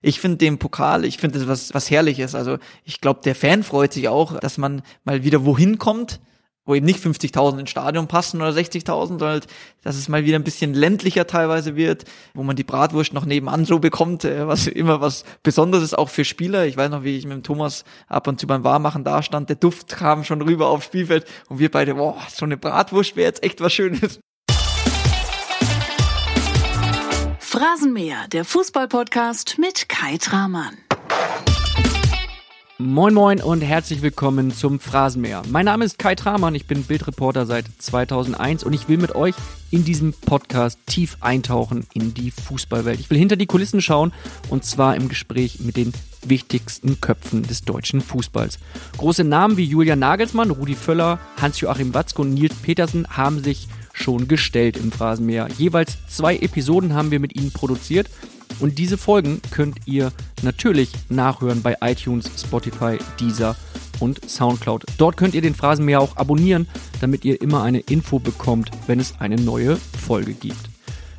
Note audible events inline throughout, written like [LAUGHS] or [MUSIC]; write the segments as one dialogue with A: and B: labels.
A: Ich finde den Pokal, ich finde das was, was Herrliches. Also ich glaube, der Fan freut sich auch, dass man mal wieder wohin kommt, wo eben nicht 50.000 ins Stadion passen oder 60.000, sondern halt, dass es mal wieder ein bisschen ländlicher teilweise wird, wo man die Bratwurst noch nebenan so bekommt, äh, was immer was Besonderes ist, auch für Spieler. Ich weiß noch, wie ich mit dem Thomas ab und zu beim Warmachen da stand, der Duft kam schon rüber aufs Spielfeld und wir beide, boah, so eine Bratwurst wäre jetzt echt was Schönes.
B: Phrasenmäher, der Fußballpodcast mit Kai Tramann.
C: Moin Moin und herzlich willkommen zum Phrasenmäher. Mein Name ist Kai Tramann, ich bin Bildreporter seit 2001 und ich will mit euch in diesem Podcast tief eintauchen in die Fußballwelt. Ich will hinter die Kulissen schauen und zwar im Gespräch mit den wichtigsten Köpfen des deutschen Fußballs. Große Namen wie Julian Nagelsmann, Rudi Völler, Hans-Joachim Watzke und Nils Petersen haben sich schon gestellt im Phrasenmäher. Jeweils zwei Episoden haben wir mit ihnen produziert und diese Folgen könnt ihr natürlich nachhören bei iTunes, Spotify, Deezer und Soundcloud. Dort könnt ihr den Phrasenmäher auch abonnieren, damit ihr immer eine Info bekommt, wenn es eine neue Folge gibt.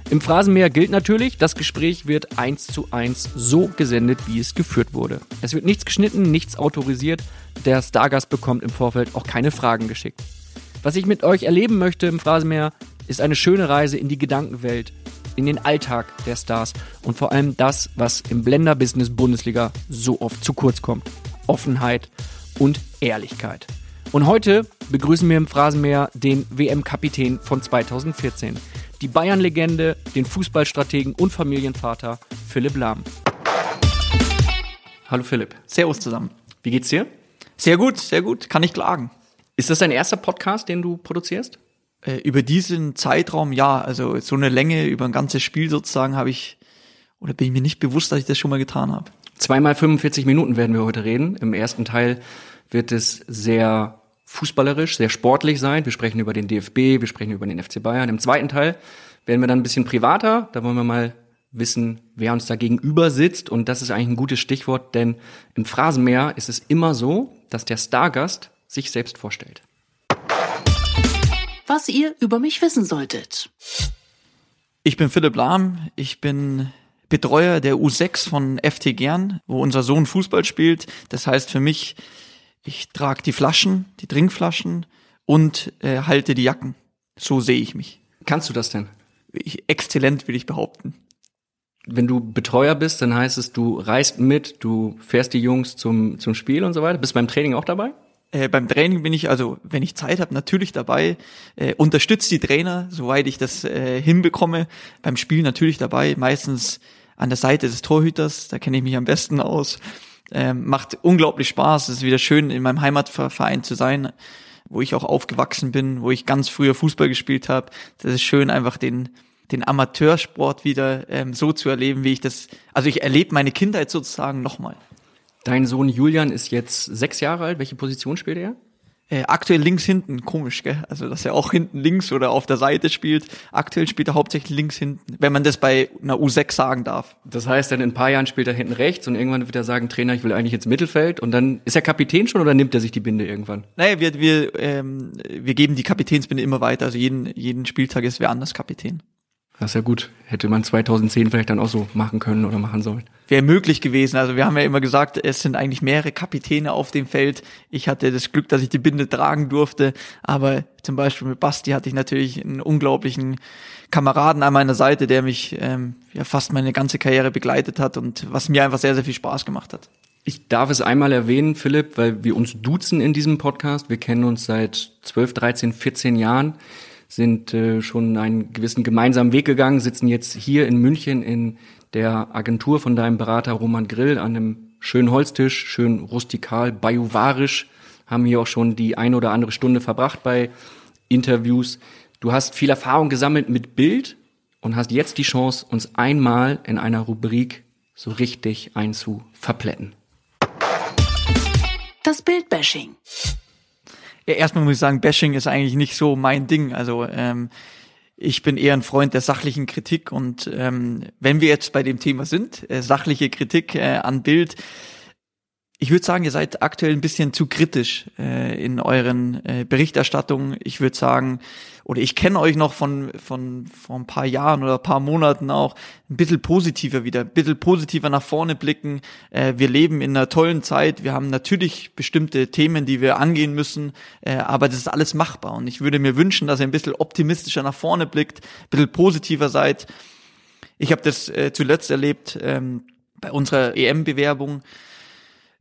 C: Im Phrasenmäher gilt natürlich, das Gespräch wird eins zu eins so gesendet, wie es geführt wurde. Es wird nichts geschnitten, nichts autorisiert. Der Stargast bekommt im Vorfeld auch keine Fragen geschickt. Was ich mit euch erleben möchte im Phrasenmäher, ist eine schöne Reise in die Gedankenwelt, in den Alltag der Stars und vor allem das, was im Blender-Business Bundesliga so oft zu kurz kommt. Offenheit und Ehrlichkeit. Und heute begrüßen wir im Phrasenmäher den WM-Kapitän von 2014. Die Bayern-Legende, den Fußballstrategen und Familienvater Philipp Lahm. Hallo Philipp.
A: Servus zusammen.
C: Wie geht's dir?
A: Sehr gut, sehr gut, kann ich klagen.
C: Ist das dein erster Podcast, den du produzierst?
A: Äh, über diesen Zeitraum, ja, also so eine Länge über ein ganzes Spiel sozusagen habe ich, oder bin ich mir nicht bewusst, dass ich das schon mal getan habe.
C: Zweimal 45 Minuten werden wir heute reden. Im ersten Teil wird es sehr fußballerisch, sehr sportlich sein. Wir sprechen über den DFB, wir sprechen über den FC Bayern. Im zweiten Teil werden wir dann ein bisschen privater. Da wollen wir mal wissen, wer uns da gegenüber sitzt. Und das ist eigentlich ein gutes Stichwort, denn im Phrasenmeer ist es immer so, dass der Stargast sich selbst vorstellt.
B: Was ihr über mich wissen solltet.
A: Ich bin Philipp Lahm, ich bin Betreuer der U6 von FT Gern, wo unser Sohn Fußball spielt. Das heißt für mich, ich trage die Flaschen, die Trinkflaschen und äh, halte die Jacken. So sehe ich mich.
C: Kannst du das denn?
A: Ich, exzellent, will ich behaupten.
C: Wenn du Betreuer bist, dann heißt es, du reist mit, du fährst die Jungs zum, zum Spiel und so weiter. Bist beim Training auch dabei?
A: Äh, beim Training bin ich, also wenn ich Zeit habe, natürlich dabei, äh, unterstütze die Trainer, soweit ich das äh, hinbekomme. Beim Spiel natürlich dabei, meistens an der Seite des Torhüters, da kenne ich mich am besten aus. Ähm, macht unglaublich Spaß, es ist wieder schön, in meinem Heimatverein zu sein, wo ich auch aufgewachsen bin, wo ich ganz früher Fußball gespielt habe. Das ist schön, einfach den den Amateursport wieder ähm, so zu erleben, wie ich das, also ich erlebe meine Kindheit sozusagen nochmal.
C: Dein Sohn Julian ist jetzt sechs Jahre alt. Welche Position spielt er?
A: Äh, aktuell links hinten, komisch, gell? Also, dass er auch hinten links oder auf der Seite spielt. Aktuell spielt er hauptsächlich links hinten, wenn man das bei einer U6 sagen darf.
C: Das heißt, dann in ein paar Jahren spielt er hinten rechts und irgendwann wird er sagen, Trainer, ich will eigentlich ins Mittelfeld und dann ist er Kapitän schon oder nimmt er sich die Binde irgendwann?
A: Naja, wir, wir, ähm, wir geben die Kapitänsbinde immer weiter. Also jeden, jeden Spieltag ist wer anders Kapitän.
C: Das ist ja gut. Hätte man 2010 vielleicht dann auch so machen können oder machen sollen.
A: Wäre möglich gewesen. Also wir haben ja immer gesagt, es sind eigentlich mehrere Kapitäne auf dem Feld. Ich hatte das Glück, dass ich die Binde tragen durfte. Aber zum Beispiel mit Basti hatte ich natürlich einen unglaublichen Kameraden an meiner Seite, der mich ähm, ja fast meine ganze Karriere begleitet hat und was mir einfach sehr, sehr viel Spaß gemacht hat.
C: Ich darf es einmal erwähnen, Philipp, weil wir uns duzen in diesem Podcast. Wir kennen uns seit 12, 13, 14 Jahren sind äh, schon einen gewissen gemeinsamen Weg gegangen, sitzen jetzt hier in München in der Agentur von deinem Berater Roman Grill an einem schönen Holztisch, schön rustikal, bajuvarisch, haben hier auch schon die ein oder andere Stunde verbracht bei Interviews. Du hast viel Erfahrung gesammelt mit Bild und hast jetzt die Chance, uns einmal in einer Rubrik so richtig einzuverplätten.
B: Das Bildbashing.
A: Ja, erstmal muss ich sagen, Bashing ist eigentlich nicht so mein Ding. Also ähm, ich bin eher ein Freund der sachlichen Kritik und ähm, wenn wir jetzt bei dem Thema sind, äh, sachliche Kritik äh, an Bild, Ich würde sagen, ihr seid aktuell ein bisschen zu kritisch äh, in euren äh, Berichterstattungen. Ich würde sagen, oder ich kenne euch noch von, von vor ein paar Jahren oder ein paar Monaten auch, ein bisschen positiver wieder, ein bisschen positiver nach vorne blicken. Äh, wir leben in einer tollen Zeit. Wir haben natürlich bestimmte Themen, die wir angehen müssen, äh, aber das ist alles machbar. Und ich würde mir wünschen, dass ihr ein bisschen optimistischer nach vorne blickt, ein bisschen positiver seid. Ich habe das äh, zuletzt erlebt ähm, bei unserer EM-Bewerbung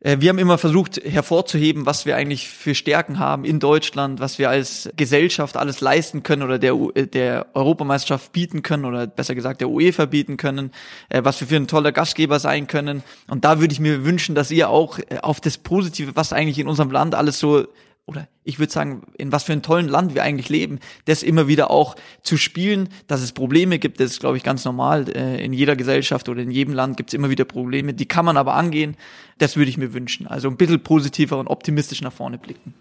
A: wir haben immer versucht hervorzuheben, was wir eigentlich für Stärken haben in Deutschland, was wir als Gesellschaft alles leisten können oder der, äh, der Europameisterschaft bieten können oder besser gesagt der UEFA bieten können, äh, was wir für ein toller Gastgeber sein können. Und da würde ich mir wünschen, dass ihr auch auf das Positive, was eigentlich in unserem Land alles so oder ich würde sagen, in was für einem tollen Land wir eigentlich leben, das immer wieder auch zu spielen, dass es Probleme gibt, das ist, glaube ich, ganz normal. Äh, in jeder Gesellschaft oder in jedem Land gibt es immer wieder Probleme, die kann man aber angehen. Das würde ich mir wünschen. Also ein bisschen positiver und optimistisch nach vorne blicken.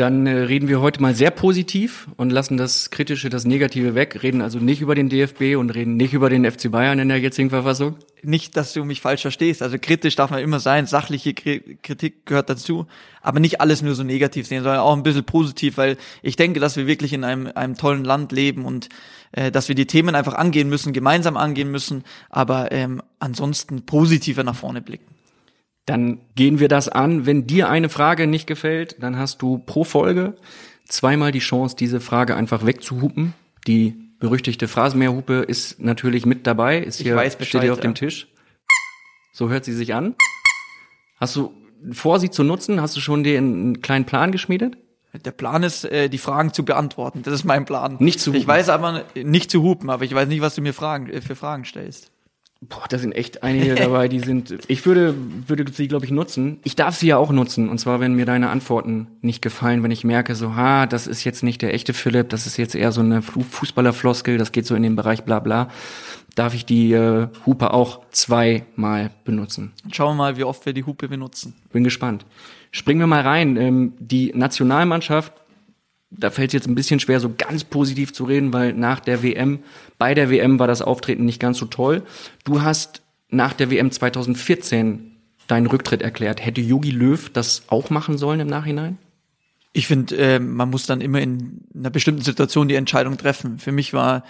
C: Dann äh, reden wir heute mal sehr positiv und lassen das Kritische, das Negative weg, reden also nicht über den DFB und reden nicht über den FC Bayern in der jetzigen Verfassung.
A: Nicht, dass du mich falsch verstehst. Also kritisch darf man immer sein, sachliche Kritik gehört dazu, aber nicht alles nur so negativ sehen, sondern auch ein bisschen positiv, weil ich denke, dass wir wirklich in einem, einem tollen Land leben und äh, dass wir die Themen einfach angehen müssen, gemeinsam angehen müssen, aber ähm, ansonsten positiver nach vorne blicken.
C: Dann gehen wir das an. Wenn dir eine Frage nicht gefällt, dann hast du pro Folge zweimal die Chance, diese Frage einfach wegzuhupen. Die berüchtigte Phrasenmeerhupe ist natürlich mit dabei, ist hier,
A: weiß Bescheid,
C: steht hier auf ja. dem Tisch. So hört sie sich an. Hast du vor, sie zu nutzen, hast du schon dir einen kleinen Plan geschmiedet?
A: Der Plan ist, äh, die Fragen zu beantworten. Das ist mein Plan.
C: Nicht zu
A: hupen. Ich weiß aber nicht zu hupen, aber ich weiß nicht, was du mir Fragen, äh, für Fragen stellst.
C: Boah, da sind echt einige dabei, die sind. Ich würde, würde sie, glaube ich, nutzen. Ich darf sie ja auch nutzen. Und zwar, wenn mir deine Antworten nicht gefallen, wenn ich merke, so, ha, das ist jetzt nicht der echte Philipp, das ist jetzt eher so eine Fußballerfloskel, das geht so in den Bereich bla bla, darf ich die äh, Hupe auch zweimal benutzen.
A: Schauen wir mal, wie oft wir die Hupe benutzen.
C: Bin gespannt. Springen wir mal rein. Ähm, die Nationalmannschaft da fällt es jetzt ein bisschen schwer, so ganz positiv zu reden, weil nach der WM, bei der WM war das Auftreten nicht ganz so toll. Du hast nach der WM 2014 deinen Rücktritt erklärt. Hätte Yogi Löw das auch machen sollen im Nachhinein?
A: Ich finde, äh, man muss dann immer in einer bestimmten Situation die Entscheidung treffen. Für mich war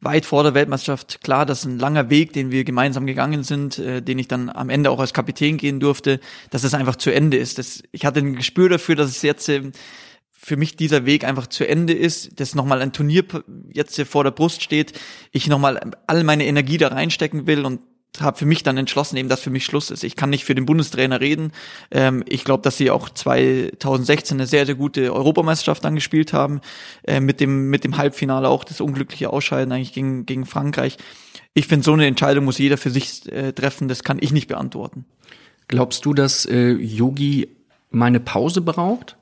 A: weit vor der Weltmeisterschaft klar, dass ein langer Weg, den wir gemeinsam gegangen sind, äh, den ich dann am Ende auch als Kapitän gehen durfte, dass es einfach zu Ende ist. Das, ich hatte ein Gespür dafür, dass es jetzt äh, für mich dieser Weg einfach zu Ende ist, dass nochmal ein Turnier jetzt hier vor der Brust steht, ich nochmal all meine Energie da reinstecken will und habe für mich dann entschlossen, eben, dass für mich Schluss ist. Ich kann nicht für den Bundestrainer reden. Ähm, ich glaube, dass sie auch 2016 eine sehr, sehr gute Europameisterschaft dann gespielt haben, äh, mit dem mit dem Halbfinale auch das unglückliche Ausscheiden eigentlich gegen gegen Frankreich. Ich finde, so eine Entscheidung muss jeder für sich äh, treffen. Das kann ich nicht beantworten.
C: Glaubst du, dass äh, Yogi meine Pause braucht?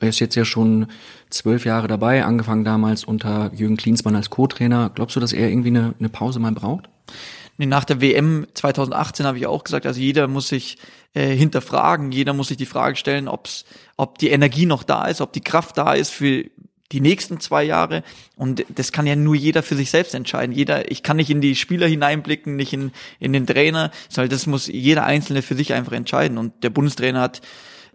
C: Er ist jetzt ja schon zwölf Jahre dabei, angefangen damals unter Jürgen Klinsmann als Co-Trainer. Glaubst du, dass er irgendwie eine, eine Pause mal braucht?
A: Nee, nach der WM 2018 habe ich auch gesagt, also jeder muss sich äh, hinterfragen, jeder muss sich die Frage stellen, ob's, ob die Energie noch da ist, ob die Kraft da ist für die nächsten zwei Jahre. Und das kann ja nur jeder für sich selbst entscheiden. Jeder, ich kann nicht in die Spieler hineinblicken, nicht in, in den Trainer, sondern das muss jeder Einzelne für sich einfach entscheiden. Und der Bundestrainer hat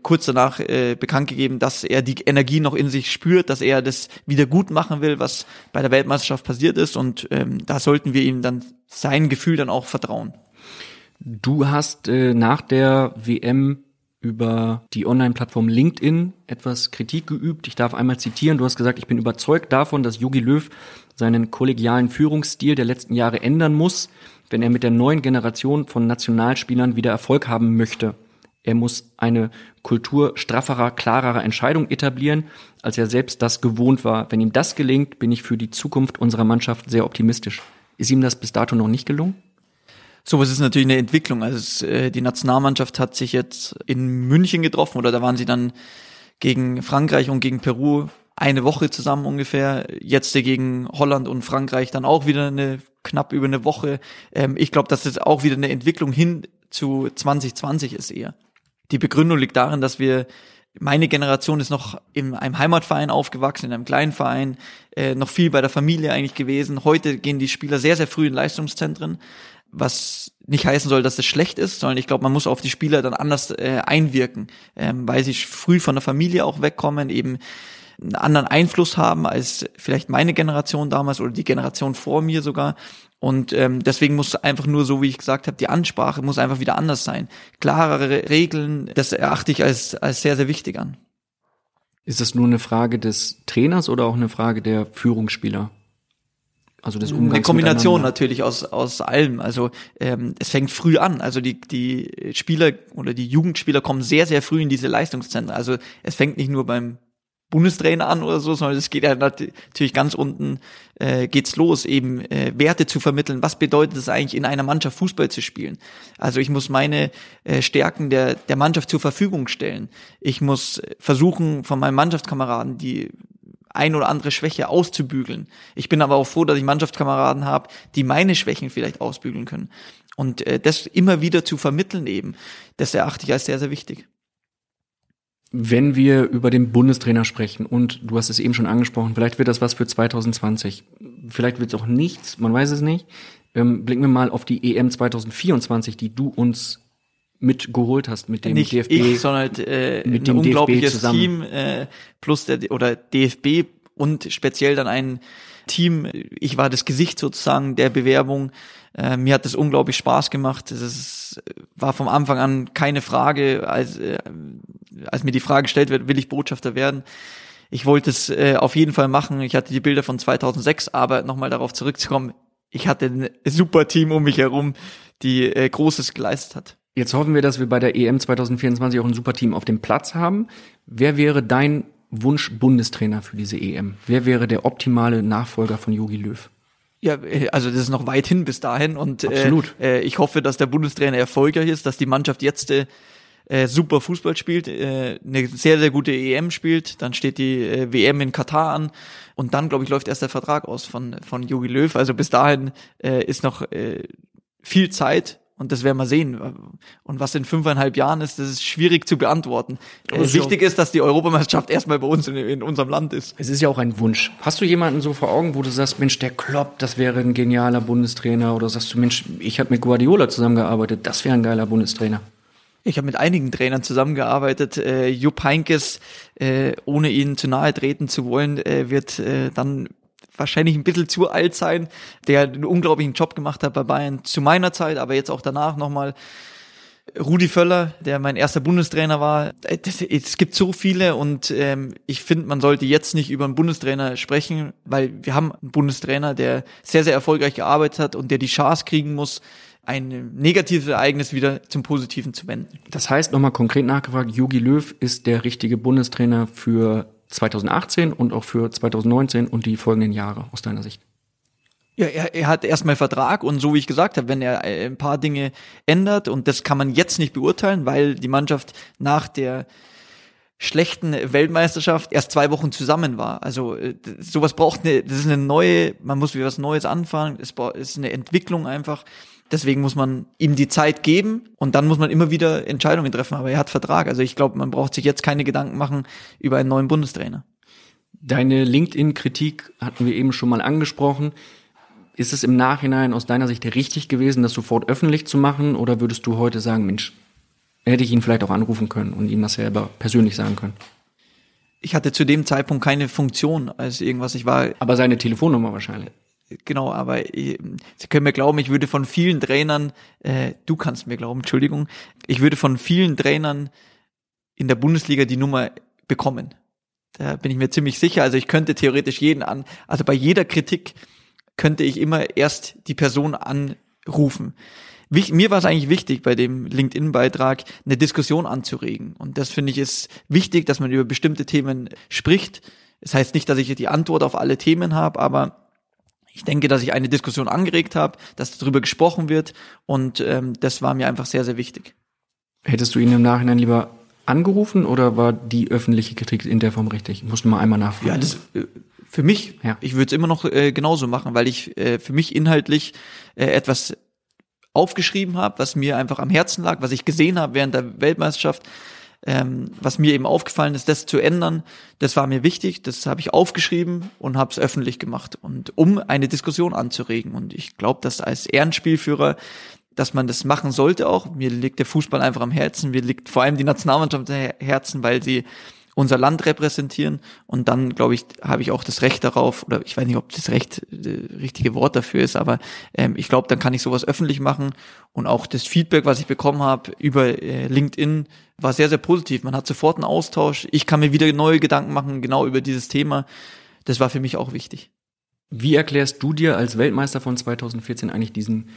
A: kurz danach äh, bekannt gegeben, dass er die Energie noch in sich spürt, dass er das wieder gut machen will, was bei der Weltmeisterschaft passiert ist. Und ähm, da sollten wir ihm dann sein Gefühl dann auch vertrauen.
C: Du hast äh, nach der WM über die Online-Plattform LinkedIn etwas Kritik geübt. Ich darf einmal zitieren. Du hast gesagt, ich bin überzeugt davon, dass Jogi Löw seinen kollegialen Führungsstil der letzten Jahre ändern muss, wenn er mit der neuen Generation von Nationalspielern wieder Erfolg haben möchte. Er muss eine Kultur strafferer, klarerer Entscheidung etablieren, als er selbst das gewohnt war. Wenn ihm das gelingt, bin ich für die Zukunft unserer Mannschaft sehr optimistisch. Ist ihm das bis dato noch nicht gelungen?
A: So, es ist natürlich eine Entwicklung. Also äh, die Nationalmannschaft hat sich jetzt in München getroffen oder da waren sie dann gegen Frankreich und gegen Peru eine Woche zusammen ungefähr. Jetzt gegen Holland und Frankreich dann auch wieder eine knapp über eine Woche. Ähm, ich glaube, dass das auch wieder eine Entwicklung hin zu 2020 ist eher. Die Begründung liegt darin, dass wir meine Generation ist noch in einem Heimatverein aufgewachsen, in einem kleinen Verein, äh, noch viel bei der Familie eigentlich gewesen. Heute gehen die Spieler sehr, sehr früh in Leistungszentren, was nicht heißen soll, dass es schlecht ist, sondern ich glaube, man muss auf die Spieler dann anders äh, einwirken, ähm, weil sie früh von der Familie auch wegkommen, eben einen anderen Einfluss haben als vielleicht meine Generation damals oder die Generation vor mir sogar. Und ähm, deswegen muss einfach nur, so wie ich gesagt habe, die Ansprache muss einfach wieder anders sein. Klarere Regeln, das erachte ich als, als sehr, sehr wichtig an.
C: Ist das nur eine Frage des Trainers oder auch eine Frage der Führungsspieler?
A: Also das Umgangs Eine Kombination natürlich aus, aus allem. Also ähm, es fängt früh an. Also die, die Spieler oder die Jugendspieler kommen sehr, sehr früh in diese Leistungszentren. Also es fängt nicht nur beim Bundestrainer an oder so, sondern es geht ja natürlich ganz unten äh, geht's los, eben äh, Werte zu vermitteln. Was bedeutet es eigentlich, in einer Mannschaft Fußball zu spielen? Also ich muss meine äh, Stärken der, der Mannschaft zur Verfügung stellen. Ich muss versuchen, von meinen Mannschaftskameraden die ein oder andere Schwäche auszubügeln. Ich bin aber auch froh, dass ich Mannschaftskameraden habe, die meine Schwächen vielleicht ausbügeln können. Und äh, das immer wieder zu vermitteln eben, das erachte ich als sehr, sehr wichtig.
C: Wenn wir über den Bundestrainer sprechen und du hast es eben schon angesprochen, vielleicht wird das was für 2020, vielleicht wird es auch nichts, man weiß es nicht. Ähm, blicken wir mal auf die EM 2024, die du uns mitgeholt hast mit dem
A: Nicht
C: DFB.
A: Ich, sondern halt, äh, mit dem unglaubliches Team äh, plus der oder DFB und speziell dann ein Team. Ich war das Gesicht sozusagen der Bewerbung. Äh, mir hat das unglaublich Spaß gemacht. Das war vom Anfang an keine Frage, als, äh, als mir die Frage gestellt wird, will ich Botschafter werden. Ich wollte es äh, auf jeden Fall machen. Ich hatte die Bilder von 2006, aber nochmal darauf zurückzukommen, ich hatte ein super Team um mich herum, die äh, Großes geleistet hat.
C: Jetzt hoffen wir, dass wir bei der EM 2024 auch ein super Team auf dem Platz haben. Wer wäre dein Wunsch Bundestrainer für diese EM? Wer wäre der optimale Nachfolger von Jogi Löw?
A: Ja, äh, also das ist noch weit hin bis dahin und Absolut. Äh, ich hoffe, dass der Bundestrainer erfolgreich ist, dass die Mannschaft jetzt äh, äh, super Fußball spielt, äh, eine sehr, sehr gute EM spielt, dann steht die äh, WM in Katar an und dann, glaube ich, läuft erst der Vertrag aus von, von Jogi Löw. Also bis dahin äh, ist noch äh, viel Zeit und das werden wir sehen. Und was in fünfeinhalb Jahren ist, das ist schwierig zu beantworten. Also, Wichtig ist, dass die Europameisterschaft erstmal bei uns in, in, unserem Land ist.
C: Es ist ja auch ein Wunsch. Hast du jemanden so vor Augen, wo du sagst, Mensch, der Klopp, das wäre ein genialer Bundestrainer? Oder sagst du, Mensch, ich habe mit Guardiola zusammengearbeitet, das wäre ein geiler Bundestrainer?
A: Ich habe mit einigen Trainern zusammengearbeitet. Äh, Jupp Heinkes, äh, ohne ihn zu nahe treten zu wollen, äh, wird äh, dann wahrscheinlich ein bisschen zu alt sein, der einen unglaublichen Job gemacht hat bei Bayern zu meiner Zeit, aber jetzt auch danach nochmal. Rudi Völler, der mein erster Bundestrainer war. Das, es gibt so viele und ähm, ich finde, man sollte jetzt nicht über einen Bundestrainer sprechen, weil wir haben einen Bundestrainer, der sehr, sehr erfolgreich gearbeitet hat und der die Chance kriegen muss, ein negatives Ereignis wieder zum Positiven zu wenden.
C: Das heißt, nochmal konkret nachgefragt, Jogi Löw ist der richtige Bundestrainer für 2018 und auch für 2019 und die folgenden Jahre aus deiner Sicht?
A: Ja, er, er hat erstmal Vertrag und so wie ich gesagt habe, wenn er äh, ein paar Dinge ändert und das kann man jetzt nicht beurteilen, weil die Mannschaft nach der schlechten Weltmeisterschaft erst zwei Wochen zusammen war. Also äh, sowas braucht eine, das ist eine neue, man muss wieder was Neues anfangen, es ist eine Entwicklung einfach. Deswegen muss man ihm die Zeit geben und dann muss man immer wieder Entscheidungen treffen. Aber er hat Vertrag. Also ich glaube, man braucht sich jetzt keine Gedanken machen über einen neuen Bundestrainer.
C: Deine LinkedIn-Kritik hatten wir eben schon mal angesprochen. Ist es im Nachhinein aus deiner Sicht richtig gewesen, das sofort öffentlich zu machen? Oder würdest du heute sagen, Mensch, hätte ich ihn vielleicht auch anrufen können und ihm das selber persönlich sagen können?
A: Ich hatte zu dem Zeitpunkt keine Funktion als irgendwas. Ich war.
C: Aber seine Telefonnummer wahrscheinlich.
A: Genau, aber äh, Sie können mir glauben, ich würde von vielen Trainern, äh, du kannst mir glauben, Entschuldigung, ich würde von vielen Trainern in der Bundesliga die Nummer bekommen. Da bin ich mir ziemlich sicher. Also ich könnte theoretisch jeden an, also bei jeder Kritik könnte ich immer erst die Person anrufen. Wich, mir war es eigentlich wichtig, bei dem LinkedIn-Beitrag eine Diskussion anzuregen. Und das finde ich ist wichtig, dass man über bestimmte Themen spricht. Das heißt nicht, dass ich die Antwort auf alle Themen habe, aber ich denke, dass ich eine Diskussion angeregt habe, dass darüber gesprochen wird und ähm, das war mir einfach sehr, sehr wichtig.
C: Hättest du ihn im Nachhinein lieber angerufen oder war die öffentliche Kritik in der Form richtig? Ich musste mal einmal nachfragen.
A: Ja, das äh, für mich, ja. ich würde es immer noch äh, genauso machen, weil ich äh, für mich inhaltlich äh, etwas aufgeschrieben habe, was mir einfach am Herzen lag, was ich gesehen habe während der Weltmeisterschaft Ähm, was mir eben aufgefallen ist, das zu ändern, das war mir wichtig, das habe ich aufgeschrieben und habe es öffentlich gemacht und um eine Diskussion anzuregen. Und ich glaube, dass als Ehrenspielführer dass man das machen sollte auch. Mir liegt der Fußball einfach am Herzen. Mir liegt vor allem die Nationalmannschaft am Herzen, weil sie unser Land repräsentieren. Und dann, glaube ich, habe ich auch das Recht darauf, oder ich weiß nicht, ob das Recht das richtige Wort dafür ist, aber ähm, ich glaube, dann kann ich sowas öffentlich machen. Und auch das Feedback, was ich bekommen habe über äh, LinkedIn, war sehr, sehr positiv. Man hat sofort einen Austausch. Ich kann mir wieder neue Gedanken machen, genau über dieses Thema. Das war für mich auch wichtig.
C: Wie erklärst du dir als Weltmeister von 2014 eigentlich diesen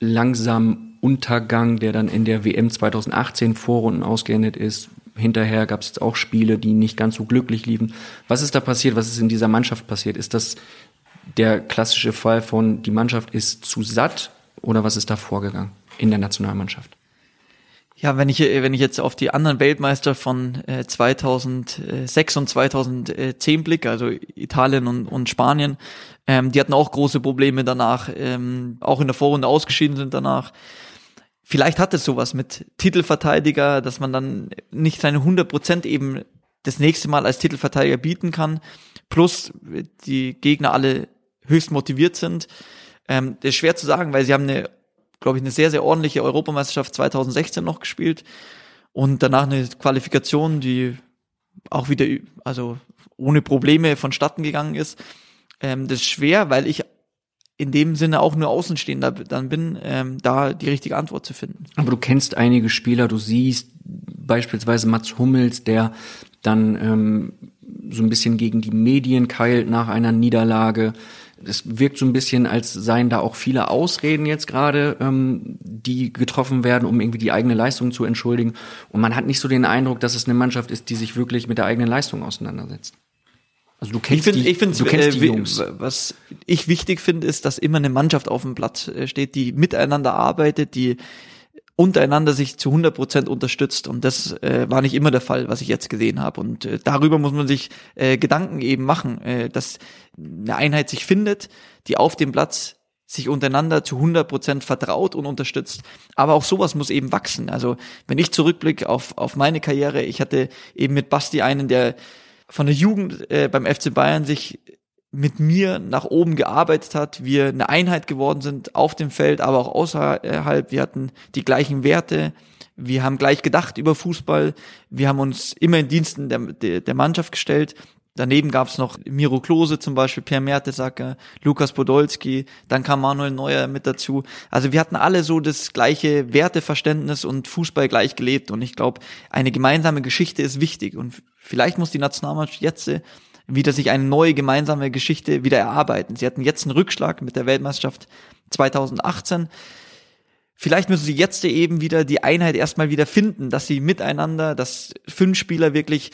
C: langsamen Untergang, der dann in der WM 2018 Vorrunden ausgeendet ist? Hinterher gab es jetzt auch Spiele, die nicht ganz so glücklich liefen. Was ist da passiert? Was ist in dieser Mannschaft passiert? Ist das der klassische Fall von, die Mannschaft ist zu satt oder was ist da vorgegangen in der Nationalmannschaft?
A: Ja, wenn ich, wenn ich jetzt auf die anderen Weltmeister von äh, 2006 und 2010 blicke, also Italien und, und Spanien, ähm, die hatten auch große Probleme danach, ähm, auch in der Vorrunde ausgeschieden sind danach. Vielleicht hat es sowas mit Titelverteidiger, dass man dann nicht seine 100 Prozent eben das nächste Mal als Titelverteidiger bieten kann, plus die Gegner alle höchst motiviert sind. Ähm, das ist schwer zu sagen, weil sie haben glaube ich, eine sehr, sehr ordentliche Europameisterschaft 2016 noch gespielt und danach eine Qualifikation, die auch wieder, also ohne Probleme vonstatten gegangen ist. Ähm, das ist schwer, weil ich in dem Sinne auch nur Außenstehender dann bin, ähm, da die richtige Antwort zu finden.
C: Aber du kennst einige Spieler, du siehst beispielsweise Mats Hummels, der dann ähm, so ein bisschen gegen die Medien keilt nach einer Niederlage es wirkt so ein bisschen, als seien da auch viele Ausreden jetzt gerade, ähm, die getroffen werden, um irgendwie die eigene Leistung zu entschuldigen. Und man hat nicht so den Eindruck, dass es eine Mannschaft ist, die sich wirklich mit der eigenen Leistung auseinandersetzt.
A: Also du kennst ich find, die, ich du kennst äh, die Jungs. Was ich wichtig finde, ist, dass immer eine Mannschaft auf dem Blatt äh, steht, die miteinander arbeitet, die untereinander sich zu 100 Prozent unterstützt. Und das äh, war nicht immer der Fall, was ich jetzt gesehen habe. Und äh, darüber muss man sich äh, Gedanken eben machen, äh, dass eine Einheit sich findet, die auf dem Platz sich untereinander zu 100 Prozent vertraut und unterstützt. Aber auch sowas muss eben wachsen. Also wenn ich zurückblicke auf, auf meine Karriere, ich hatte eben mit Basti einen, der von der Jugend äh, beim FC Bayern sich mit mir nach oben gearbeitet hat, wir eine Einheit geworden sind auf dem Feld, aber auch außerhalb. Wir hatten die gleichen Werte, wir haben gleich gedacht über Fußball, wir haben uns immer in Diensten der, der, der Mannschaft gestellt. Daneben gab es noch Miro Klose zum Beispiel, Pierre Mertesacker, Lukas Podolski, dann kam Manuel Neuer mit dazu. Also wir hatten alle so das gleiche Werteverständnis und Fußball gleich gelebt. Und ich glaube, eine gemeinsame Geschichte ist wichtig. Und vielleicht muss die Nationalmannschaft jetzt wieder sich eine neue gemeinsame Geschichte wieder erarbeiten. Sie hatten jetzt einen Rückschlag mit der Weltmeisterschaft 2018. Vielleicht müssen sie jetzt eben wieder die Einheit erstmal wieder finden, dass sie miteinander, dass fünf Spieler wirklich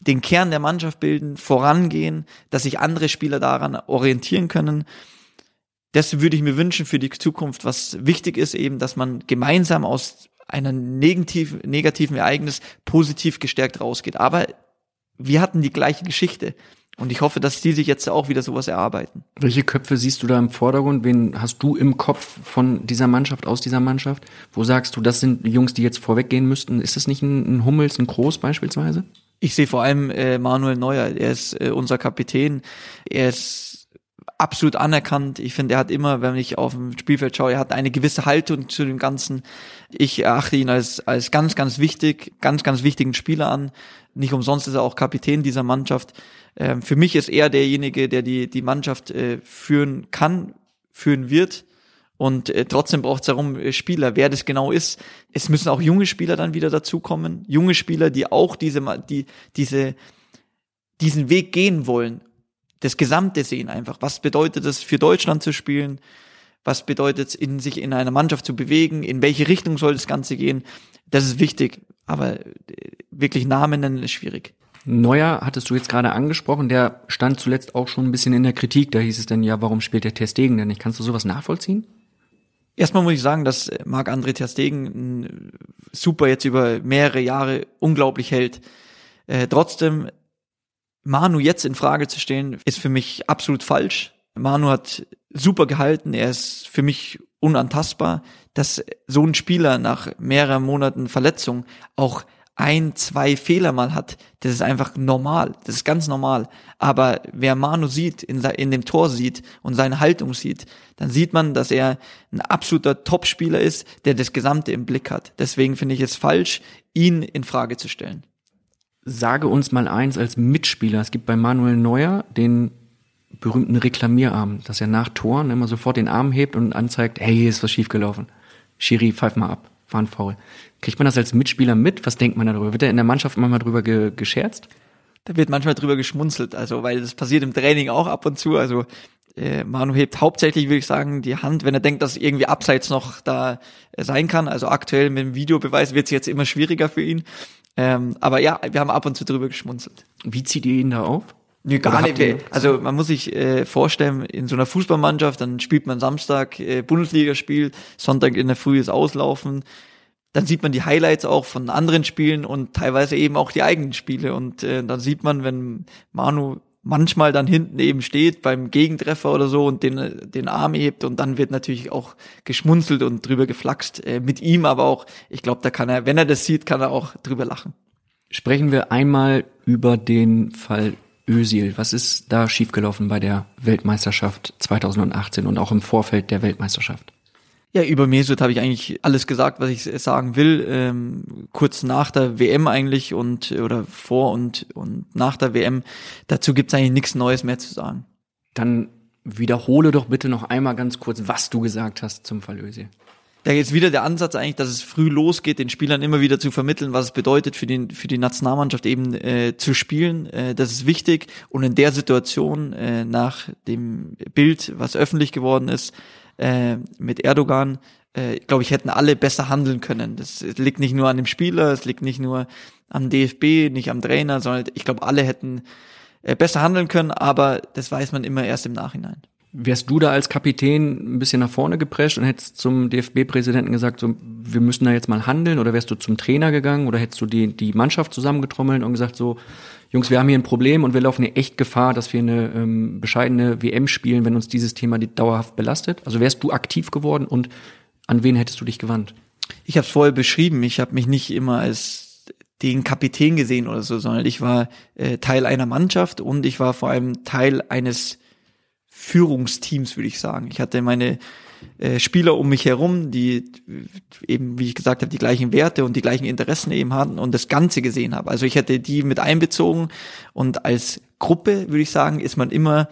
A: den Kern der Mannschaft bilden, vorangehen, dass sich andere Spieler daran orientieren können. Das würde ich mir wünschen für die Zukunft. Was wichtig ist eben, dass man gemeinsam aus negativ, negativen Ereignis positiv gestärkt rausgeht. Aber wir hatten die gleiche Geschichte. Und ich hoffe, dass die sich jetzt auch wieder sowas erarbeiten.
C: Welche Köpfe siehst du da im Vordergrund? Wen hast du im Kopf von dieser Mannschaft, aus dieser Mannschaft? Wo sagst du, das sind Jungs, die jetzt vorweggehen müssten? Ist das nicht ein, ein Hummels, ein Groß beispielsweise?
A: Ich sehe vor allem äh, Manuel Neuer. Er ist äh, unser Kapitän. Er ist absolut anerkannt. Ich finde, er hat immer, wenn ich auf dem Spielfeld schaue, er hat eine gewisse Haltung zu dem Ganzen. Ich erachte ihn als, als ganz, ganz wichtig, ganz, ganz wichtigen Spieler an. Nicht umsonst ist er auch Kapitän dieser Mannschaft. Ähm, für mich ist er derjenige, der die, die Mannschaft äh, führen kann, führen wird. Und äh, trotzdem braucht es darum äh, Spieler, wer das genau ist. Es müssen auch junge Spieler dann wieder dazukommen. Junge Spieler, die auch diese, die, diese, diesen Weg gehen wollen. Das Gesamte sehen einfach. Was bedeutet es für Deutschland zu spielen? Was bedeutet es, in, sich in einer Mannschaft zu bewegen? In welche Richtung soll das Ganze gehen? Das ist wichtig. Aber äh, wirklich Namen nennen ist schwierig.
C: Neuer hattest du jetzt gerade angesprochen, der stand zuletzt auch schon ein bisschen in der Kritik. Da hieß es dann, ja, warum spielt der Testegen denn nicht? Kannst du sowas nachvollziehen?
A: Erstmal muss ich sagen, dass Marc-André Terstegen super jetzt über mehrere Jahre unglaublich hält. Äh, trotzdem, Manu jetzt in Frage zu stellen, ist für mich absolut falsch. Manu hat super gehalten, er ist für mich unantastbar, dass so ein Spieler nach mehreren Monaten Verletzung auch ein, zwei Fehler mal hat, das ist einfach normal, das ist ganz normal. Aber wer Manu sieht, in, in dem Tor sieht und seine Haltung sieht, dann sieht man, dass er ein absoluter Topspieler ist, der das Gesamte im Blick hat. Deswegen finde ich es falsch, ihn in Frage zu stellen.
C: Sage uns mal eins als Mitspieler. Es gibt bei Manuel Neuer den berühmten Reklamierarm, dass er nach Toren immer sofort den Arm hebt und anzeigt, hey, hier ist was schiefgelaufen. Schiri, pfeif mal ab. War ein Foul. Kriegt man das als Mitspieler mit? Was denkt man darüber? Wird er in der Mannschaft manchmal drüber ge gescherzt?
A: Da wird manchmal drüber geschmunzelt, also weil das passiert im Training auch ab und zu. Also äh, Manu hebt hauptsächlich, würde ich sagen, die Hand, wenn er denkt, dass irgendwie abseits noch da äh, sein kann. Also aktuell mit dem Videobeweis wird es jetzt immer schwieriger für ihn. Ähm, aber ja, wir haben ab und zu drüber geschmunzelt.
C: Wie zieht ihr ihn da auf?
A: Nee, gar nicht. Ihr, also man muss sich äh, vorstellen, in so einer Fußballmannschaft, dann spielt man Samstag äh, Bundesligaspiel, Sonntag in der Früh ist Auslaufen. Dann sieht man die Highlights auch von anderen Spielen und teilweise eben auch die eigenen Spiele. Und äh, dann sieht man, wenn Manu manchmal dann hinten eben steht beim Gegentreffer oder so und den, den Arm hebt und dann wird natürlich auch geschmunzelt und drüber geflaxt. Äh, mit ihm aber auch, ich glaube, da kann er, wenn er das sieht, kann er auch drüber lachen.
C: Sprechen wir einmal über den Fall Özil. Was ist da schiefgelaufen bei der Weltmeisterschaft 2018 und auch im Vorfeld der Weltmeisterschaft?
A: Ja, über Mesut habe ich eigentlich alles gesagt, was ich sagen will. Ähm, kurz nach der WM eigentlich und oder vor und und nach der WM. Dazu gibt's eigentlich nichts Neues mehr zu sagen.
C: Dann wiederhole doch bitte noch einmal ganz kurz, was du gesagt hast zum Fall Özil
A: da ist wieder der Ansatz eigentlich, dass es früh losgeht, den Spielern immer wieder zu vermitteln, was es bedeutet für den für die Nationalmannschaft eben äh, zu spielen. Äh, das ist wichtig und in der Situation äh, nach dem Bild, was öffentlich geworden ist äh, mit Erdogan, äh, glaube ich, hätten alle besser handeln können. Das liegt nicht nur an dem Spieler, es liegt nicht nur am DFB, nicht am Trainer, sondern ich glaube, alle hätten äh, besser handeln können, aber das weiß man immer erst im Nachhinein.
C: Wärst du da als Kapitän ein bisschen nach vorne geprescht und hättest zum DFB-Präsidenten gesagt, so, wir müssen da jetzt mal handeln oder wärst du zum Trainer gegangen oder hättest du die, die Mannschaft zusammengetrommelt und gesagt, so, Jungs, wir haben hier ein Problem und wir laufen hier echt Gefahr, dass wir eine ähm, bescheidene WM spielen, wenn uns dieses Thema dauerhaft belastet? Also wärst du aktiv geworden und an wen hättest du dich gewandt?
A: Ich habe es vorher beschrieben, ich habe mich nicht immer als den Kapitän gesehen oder so, sondern ich war äh, Teil einer Mannschaft und ich war vor allem Teil eines Führungsteams, würde ich sagen. Ich hatte meine äh, Spieler um mich herum, die eben, wie ich gesagt habe, die gleichen Werte und die gleichen Interessen eben hatten und das Ganze gesehen habe. Also ich hätte die mit einbezogen und als Gruppe, würde ich sagen, ist man immer,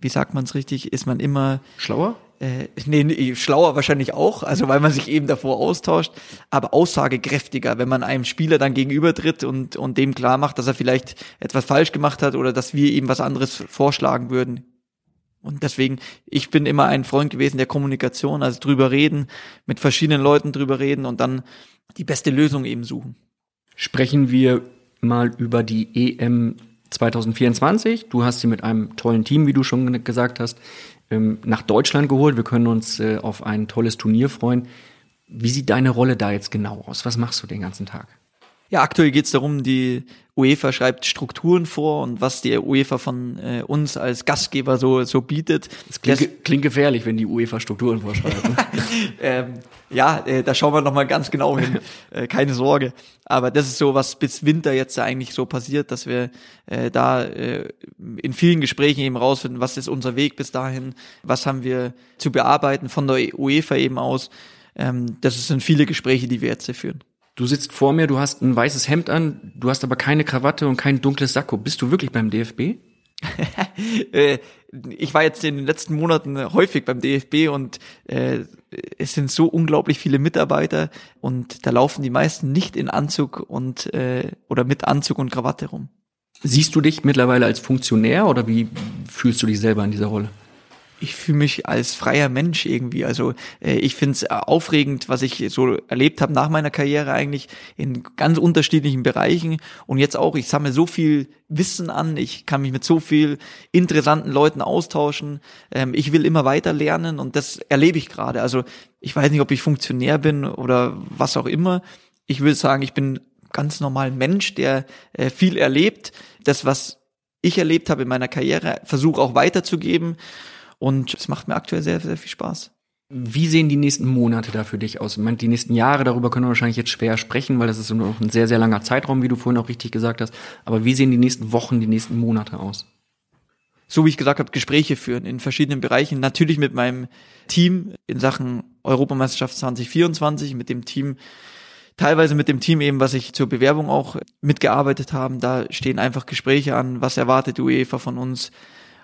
A: wie sagt man es richtig, ist man immer
C: schlauer?
A: Äh, nee, nee, schlauer wahrscheinlich auch, also weil man sich eben davor austauscht, aber aussagekräftiger, wenn man einem Spieler dann gegenübertritt und, und dem klar macht, dass er vielleicht etwas falsch gemacht hat oder dass wir ihm was anderes vorschlagen würden, und deswegen, ich bin immer ein Freund gewesen der Kommunikation, also drüber reden, mit verschiedenen Leuten drüber reden und dann die beste Lösung eben suchen.
C: Sprechen wir mal über die EM 2024. Du hast sie mit einem tollen Team, wie du schon gesagt hast, ähm, nach Deutschland geholt. Wir können uns äh, auf ein tolles Turnier freuen. Wie sieht deine Rolle da jetzt genau aus? Was machst du den ganzen Tag?
A: Ja, aktuell geht es darum, die UEFA schreibt Strukturen vor und was die UEFA von äh, uns als Gastgeber so, so bietet.
C: Das klingt, das, klingt gefährlich, wenn die UEFA Strukturen vorschreibt. [LAUGHS]
A: Ähm, ja, äh, da schauen wir nochmal ganz genau hin. [LAUGHS] Äh, keine Sorge. Aber das ist so, was bis Winter jetzt eigentlich so passiert, dass wir äh, da äh, in vielen Gesprächen eben rausfinden, was ist unser Weg bis dahin, was haben wir zu bearbeiten von der UEFA eben aus. Ähm, das sind viele Gespräche, die wir jetzt hier führen.
C: Du sitzt vor mir, du hast ein weißes Hemd an, du hast aber keine Krawatte und kein dunkles Sakko. Bist du wirklich beim DFB? [LAUGHS]
A: Äh, ich war jetzt in den letzten Monaten häufig beim DFB und äh, es sind so unglaublich viele Mitarbeiter und da laufen die meisten nicht in Anzug und äh, oder mit Anzug und Krawatte rum.
C: Siehst du dich mittlerweile als Funktionär oder wie fühlst du dich selber in dieser Rolle?
A: Ich fühle mich als freier Mensch irgendwie. Also äh, ich finde es aufregend, was ich so erlebt habe nach meiner Karriere eigentlich in ganz unterschiedlichen Bereichen. Und jetzt auch, ich sammle so viel Wissen an, ich kann mich mit so viel interessanten Leuten austauschen. Ähm, ich will immer weiter lernen und das erlebe ich gerade. Also ich weiß nicht, ob ich Funktionär bin oder was auch immer. Ich will sagen, ich bin ganz normal Mensch, der äh, viel erlebt. Das, was ich erlebt habe in meiner Karriere, versuche auch weiterzugeben. Und es macht mir aktuell sehr, sehr viel Spaß.
C: Wie sehen die nächsten Monate da für dich aus? Ich meine, die nächsten Jahre, darüber können wir wahrscheinlich jetzt schwer sprechen, weil das ist noch ein sehr, sehr langer Zeitraum, wie du vorhin auch richtig gesagt hast. Aber wie sehen die nächsten Wochen, die nächsten Monate aus?
A: So wie ich gesagt habe, Gespräche führen in verschiedenen Bereichen. Natürlich mit meinem Team in Sachen Europameisterschaft 2024, mit dem Team, teilweise mit dem Team eben, was ich zur Bewerbung auch mitgearbeitet haben. Da stehen einfach Gespräche an, was erwartet UEFA von uns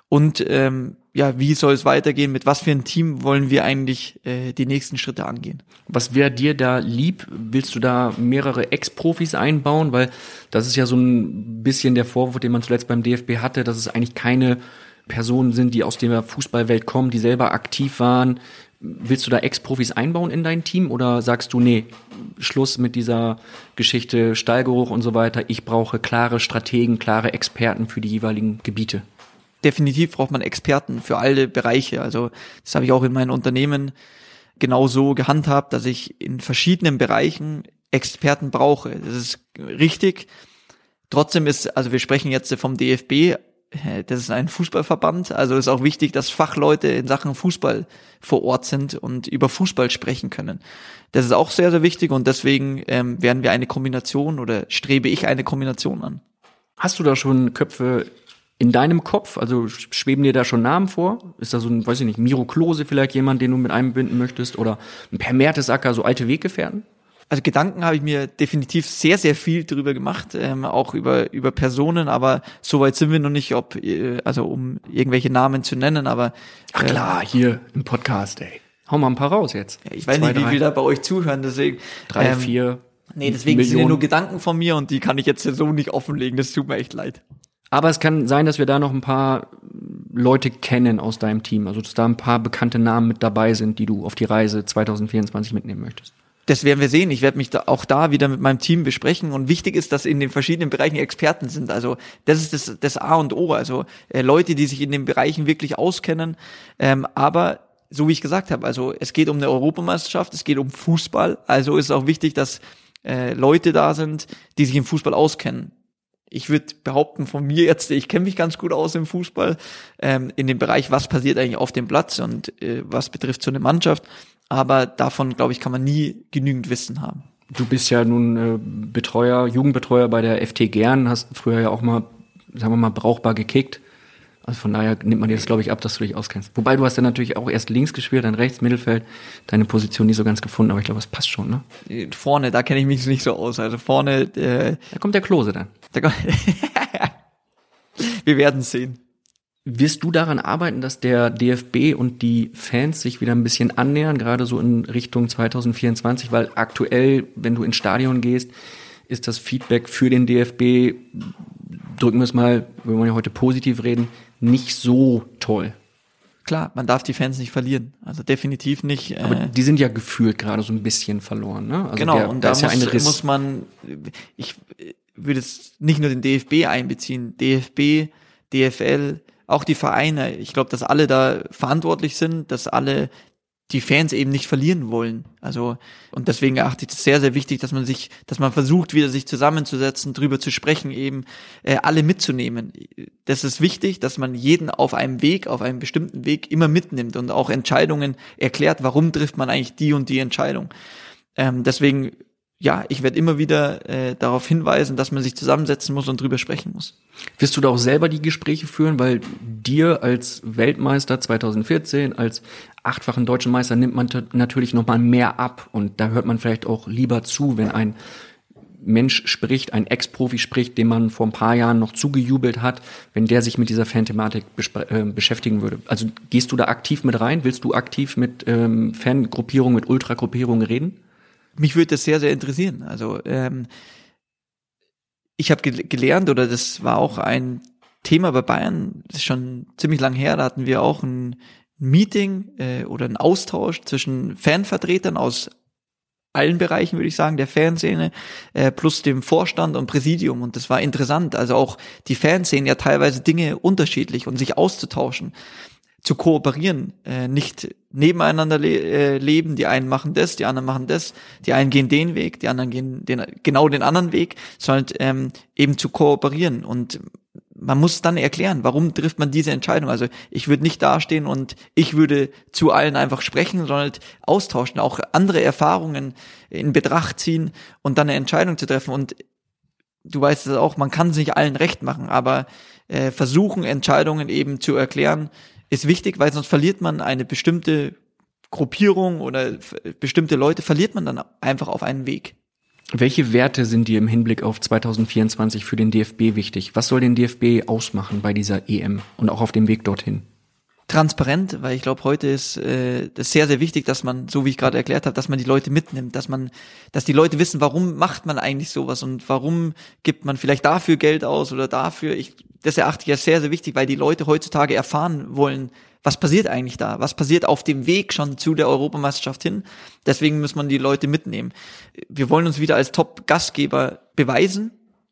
A: und ähm, ja, wie soll es weitergehen? Mit was für ein Team wollen wir eigentlich äh, die nächsten Schritte angehen?
C: Was wäre dir da lieb? Willst du da mehrere Ex-Profis einbauen? Weil das ist ja so ein bisschen der Vorwurf, den man zuletzt beim DFB hatte, dass es eigentlich keine Personen sind, die aus der Fußballwelt kommen, die selber aktiv waren. Willst du da Ex-Profis einbauen in dein Team oder sagst du, nee, Schluss mit dieser Geschichte, Stallgeruch und so weiter. Ich brauche klare Strategen, klare Experten für die jeweiligen Gebiete?
A: Definitiv braucht man Experten für alle Bereiche. Also das habe ich auch in meinen Unternehmen genau so gehandhabt, dass ich in verschiedenen Bereichen Experten brauche. Das ist richtig. Trotzdem ist, also wir sprechen jetzt vom DFB, das ist ein Fußballverband, also ist auch wichtig, dass Fachleute in Sachen Fußball vor Ort sind und über Fußball sprechen können. Das ist auch sehr, sehr wichtig und deswegen ähm, werden wir eine Kombination oder strebe ich eine Kombination an.
C: Hast du da schon Köpfe in deinem Kopf? Also schweben dir da schon Namen vor? Ist da so ein, weiß ich nicht, Miro Klose vielleicht jemand, den du mit einbinden möchtest? Oder ein Per Mertesacker, so alte Weggefährten?
A: Also Gedanken habe ich mir definitiv sehr, sehr viel drüber gemacht, ähm, auch über, über Personen, aber soweit sind wir noch nicht, ob, äh, also um irgendwelche Namen zu nennen, aber. Äh,
C: Ach klar, hier im Podcast, ey. Hau mal ein paar raus jetzt.
A: Ich weiß Zwei, nicht, wie viele da bei euch zuhören, deswegen.
C: Drei, ähm, vier.
A: Nee, deswegen Millionen. sind ja nur Gedanken von mir und die kann ich jetzt so nicht offenlegen, das tut mir echt leid.
C: Aber es kann sein, dass wir da noch ein paar Leute kennen aus deinem Team. Also, dass da ein paar bekannte Namen mit dabei sind, die du auf die Reise 2024 mitnehmen möchtest.
A: Das werden wir sehen. Ich werde mich da auch da wieder mit meinem Team besprechen. Und wichtig ist, dass in den verschiedenen Bereichen Experten sind. Also das ist das, das A und O. Also äh, Leute, die sich in den Bereichen wirklich auskennen. Ähm, aber so wie ich gesagt habe, also es geht um eine Europameisterschaft, es geht um Fußball. Also ist es auch wichtig, dass äh, Leute da sind, die sich im Fußball auskennen ich würde behaupten von mir jetzt, ich kenne mich ganz gut aus im Fußball, ähm, in dem Bereich, was passiert eigentlich auf dem Platz und äh, was betrifft so eine Mannschaft. Aber davon, glaube ich, kann man nie genügend Wissen haben.
C: Du bist ja nun äh, Betreuer, Jugendbetreuer bei der FT Gern, hast früher ja auch mal, sagen wir mal, brauchbar gekickt. Also von daher nimmt man dir das, glaube ich, ab, dass du dich auskennst. Wobei du hast ja natürlich auch erst links gespielt, dann rechts, Mittelfeld, deine Position nie so ganz gefunden, aber ich glaube, es passt schon, ne?
A: Vorne, da kenne ich mich nicht so aus. Also vorne,
C: äh, da kommt der Klose dann. Da kommt [LAUGHS]
A: Wir werden sehen.
C: Wirst du daran arbeiten, dass der DFB und die Fans sich wieder ein bisschen annähern, gerade so in Richtung 2024? Weil aktuell, wenn du ins Stadion gehst, ist das Feedback für den DFB, drücken wir es mal, wenn wir ja heute positiv reden, nicht so toll.
A: Klar, man darf die Fans nicht verlieren. Also definitiv nicht.
C: Äh Aber die sind ja gefühlt gerade so ein bisschen verloren, ne? Also
A: genau, der, und da muss, ja muss man, ich würde es nicht nur den DFB einbeziehen, DFB, DFL, auch die Vereine. Ich glaube, dass alle da verantwortlich sind, dass alle die Fans eben nicht verlieren wollen. Also, und deswegen erachte ich es sehr, sehr wichtig, dass man sich, dass man versucht, wieder sich zusammenzusetzen, drüber zu sprechen, eben äh, alle mitzunehmen. Das ist wichtig, dass man jeden auf einem Weg, auf einem bestimmten Weg immer mitnimmt und auch Entscheidungen erklärt, warum trifft man eigentlich die und die Entscheidung. Ähm, deswegen ja, ich werde immer wieder äh, darauf hinweisen, dass man sich zusammensetzen muss und drüber sprechen muss.
C: Wirst du da auch selber die Gespräche führen, weil dir als Weltmeister 2014, als achtfachen deutschen Meister nimmt man natürlich noch mal mehr ab und da hört man vielleicht auch lieber zu, wenn ein Mensch spricht, ein Ex-Profi spricht, dem man vor ein paar Jahren noch zugejubelt hat, wenn der sich mit dieser Fan-Thematik äh, beschäftigen würde. Also gehst du da aktiv mit rein? Willst du aktiv mit ähm, Fangruppierungen, mit Ultragruppierungen reden?
A: Mich würde das sehr, sehr interessieren. Also ähm, ich habe ge gelernt, oder das war auch ein Thema bei Bayern, das ist schon ziemlich lang her, da hatten wir auch ein Meeting äh, oder einen Austausch zwischen Fanvertretern aus allen Bereichen, würde ich sagen, der Fanszene, äh, plus dem Vorstand und Präsidium. Und das war interessant. Also auch die Fans sehen ja teilweise Dinge unterschiedlich und sich auszutauschen zu kooperieren, äh, nicht nebeneinander le äh, leben. Die einen machen das, die anderen machen das, die einen gehen den Weg, die anderen gehen den, genau den anderen Weg, sondern ähm, eben zu kooperieren. Und man muss dann erklären, warum trifft man diese Entscheidung. Also ich würde nicht dastehen und ich würde zu allen einfach sprechen, sondern halt austauschen, auch andere Erfahrungen in Betracht ziehen und dann eine Entscheidung zu treffen. Und du weißt es auch, man kann es nicht allen recht machen, aber äh, versuchen, Entscheidungen eben zu erklären, ist wichtig, weil sonst verliert man eine bestimmte Gruppierung oder bestimmte Leute, verliert man dann einfach auf einen Weg.
C: Welche Werte sind dir im Hinblick auf 2024 für den DFB wichtig? Was soll den DFB ausmachen bei dieser EM und auch auf dem Weg dorthin?
A: transparent, weil ich glaube, heute ist äh, das sehr, sehr wichtig, dass man, so wie ich gerade erklärt habe, dass man die Leute mitnimmt, dass man, dass die Leute wissen, warum macht man eigentlich sowas und warum gibt man vielleicht dafür Geld aus oder dafür. Ich, das erachte ich als sehr, sehr wichtig, weil die Leute heutzutage erfahren wollen, was passiert eigentlich da? Was passiert auf dem Weg schon zu der Europameisterschaft hin? Deswegen muss man die Leute mitnehmen. Wir wollen uns wieder als Top-Gastgeber beweisen.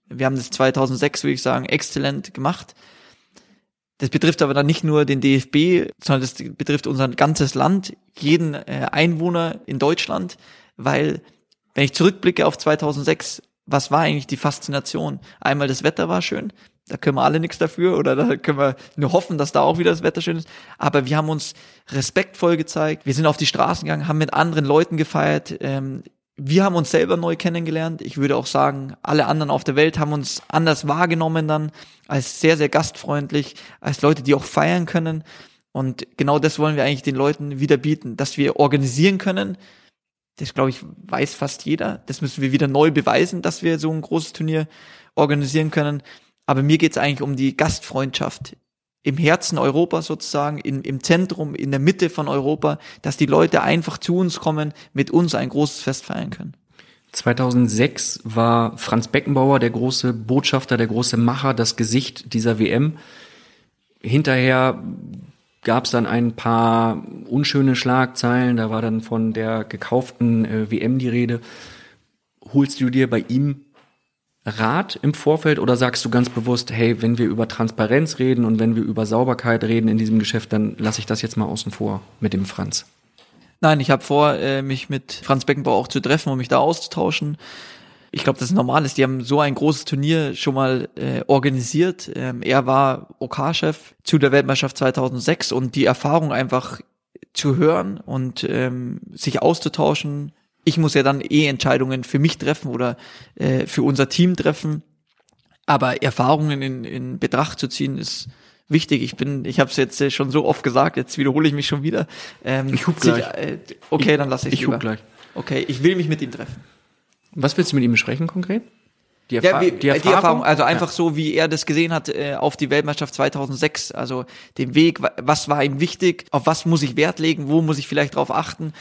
A: Wir haben das 2006, würde ich sagen, exzellent gemacht. Das betrifft aber dann nicht nur den DFB, sondern das betrifft unser ganzes Land, jeden äh, Einwohner in Deutschland, weil wenn ich zurückblicke auf 2006, was war eigentlich die Faszination? Einmal das Wetter war schön, da können wir alle nichts dafür oder da können wir nur hoffen, dass da auch wieder das Wetter schön ist. Aber wir haben uns respektvoll gezeigt, wir sind auf die Straßen gegangen, haben mit anderen Leuten gefeiert. Ähm, wir haben uns selber neu kennengelernt. Ich würde auch sagen, alle anderen auf der Welt haben uns anders wahrgenommen dann, als sehr, sehr gastfreundlich, als Leute, die auch feiern können. Und genau das wollen wir eigentlich den Leuten wieder bieten, dass wir organisieren können. Das, glaube ich, weiß fast jeder. Das müssen wir wieder neu beweisen, dass wir so ein großes Turnier organisieren können. Aber mir geht es eigentlich um die Gastfreundschaft im Herzen Europas sozusagen, in, im Zentrum, in der Mitte von Europa, dass die Leute einfach zu uns kommen, mit uns ein großes Fest feiern können.
C: 2006 war Franz Beckenbauer der große Botschafter, der große Macher, das Gesicht dieser WM. Hinterher gab es dann ein paar unschöne Schlagzeilen, da war dann von der gekauften äh, WM die Rede. Holst du dir bei ihm Rat im Vorfeld oder sagst du ganz bewusst, hey, wenn wir über Transparenz reden und wenn wir über Sauberkeit reden in diesem Geschäft, dann lasse ich das jetzt mal außen vor mit dem Franz?
A: Nein, ich habe vor, äh, mich mit Franz Beckenbauer auch zu treffen und mich da auszutauschen. Ich glaube, das ist normal ist. Die haben so ein großes Turnier schon mal äh, organisiert. Ähm, er war OK-Chef zu der Weltmeisterschaft 2006 und die Erfahrung einfach zu hören und ähm, sich auszutauschen, ich muss ja dann eh Entscheidungen für mich treffen oder äh, für unser Team treffen. Aber Erfahrungen in, in Betracht zu ziehen ist wichtig. Ich bin, ich habe es jetzt äh, schon so oft gesagt, jetzt wiederhole ich mich schon wieder.
C: Ähm, ich hub gleich.
A: äh, okay, dann lasse ich
C: Ich hub gleich.
A: Okay, ich will mich mit ihm treffen.
C: Was willst du mit ihm besprechen konkret?
A: Die, Erfa ja, wie, die, Erfahrung? die, Erfahrung? also einfach ja. so, wie er das gesehen hat äh, auf die Weltmeisterschaft 2006, also den Weg, was war ihm wichtig, auf was muss ich Wert legen, wo muss ich vielleicht drauf achten.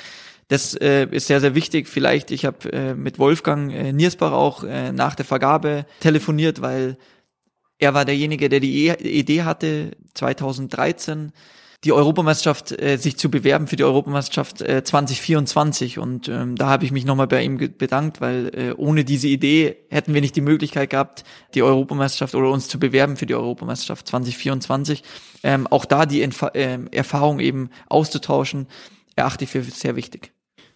A: Das äh, ist sehr, sehr wichtig. Vielleicht, ich habe äh, mit Wolfgang äh, Niersbach auch äh, nach der Vergabe telefoniert, weil er war derjenige, der die e Idee hatte, 2013 die Europameisterschaft äh, sich zu bewerben für die Europameisterschaft äh, 2024 und ähm, da habe ich mich nochmal bei ihm bedankt, weil äh, ohne diese Idee hätten wir nicht die Möglichkeit gehabt, die Europameisterschaft oder uns zu bewerben für die Europameisterschaft 2024. Ähm, auch da die Entf äh, Erfahrung eben auszutauschen, erachte ich für sehr wichtig.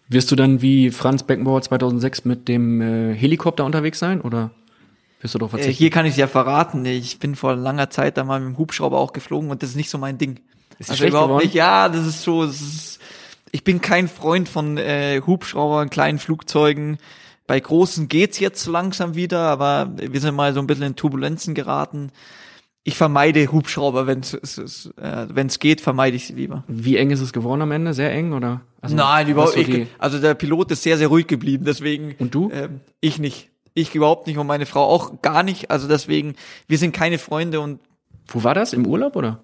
C: Wirst du dann wie Franz Beckenbauer 2006 mit dem äh, Helikopter unterwegs sein oder wirst du doch
A: verzichten? Äh, hier kann ich es ja verraten. Ich bin vor langer Zeit da mal mit dem Hubschrauber auch geflogen und das ist nicht so mein Ding.
C: Ist also überhaupt geworden? nicht.
A: Ja, das ist so. Das ist, ich bin kein Freund von äh, Hubschraubern, kleinen Flugzeugen. Bei großen geht's jetzt so langsam wieder, aber wir sind mal so ein bisschen in Turbulenzen geraten ich vermeide Hubschrauber, wenn es äh, wenn's geht, vermeide ich sie lieber.
C: Wie eng ist es geworden am Ende? Sehr eng oder?
A: Also, Nein, überhaupt ich, Also der Pilot ist sehr, sehr ruhig geblieben, deswegen.
C: Und du?
A: Ähm, ich nicht. Ich überhaupt nicht und meine Frau auch gar nicht. Also deswegen, wir sind keine Freunde und.
C: Wo war das? Im Urlaub oder?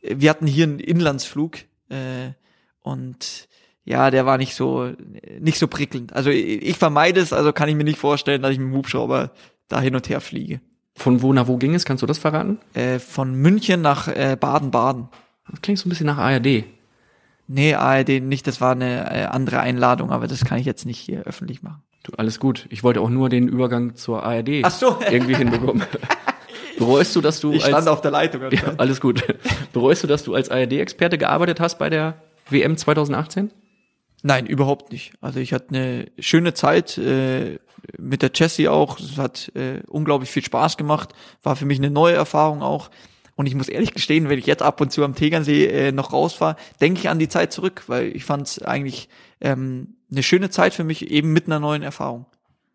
A: Wir hatten hier einen Inlandsflug äh, und ja, der war nicht so nicht so prickelnd. Also ich, ich vermeide es, also kann ich mir nicht vorstellen, dass ich mit dem Hubschrauber da hin und her fliege.
C: Von wo nach wo ging es? Kannst du das verraten?
A: Äh, von München nach äh, Baden-Baden.
C: das klingt so ein bisschen nach ARD.
A: Nee, ARD nicht. Das war eine äh, andere Einladung, aber das kann ich jetzt nicht hier öffentlich machen.
C: Du, alles gut. Ich wollte auch nur den Übergang zur ARD
A: Ach so.
C: irgendwie [LAUGHS] hinbekommen. Bereust du, dass du
A: ich stand als, auf der Leitung.
C: Ja, alles gut. Bereust du, dass du als ARD-Experte gearbeitet hast bei der WM 2018?
A: Nein, überhaupt nicht. Also ich hatte eine schöne Zeit äh, mit der Jessie auch. Es hat äh, unglaublich viel Spaß gemacht. War für mich eine neue Erfahrung auch. Und ich muss ehrlich gestehen, wenn ich jetzt ab und zu am Tegernsee äh, noch rausfahre, denke ich an die Zeit zurück, weil ich fand es eigentlich ähm, eine schöne Zeit für mich, eben mit einer neuen Erfahrung.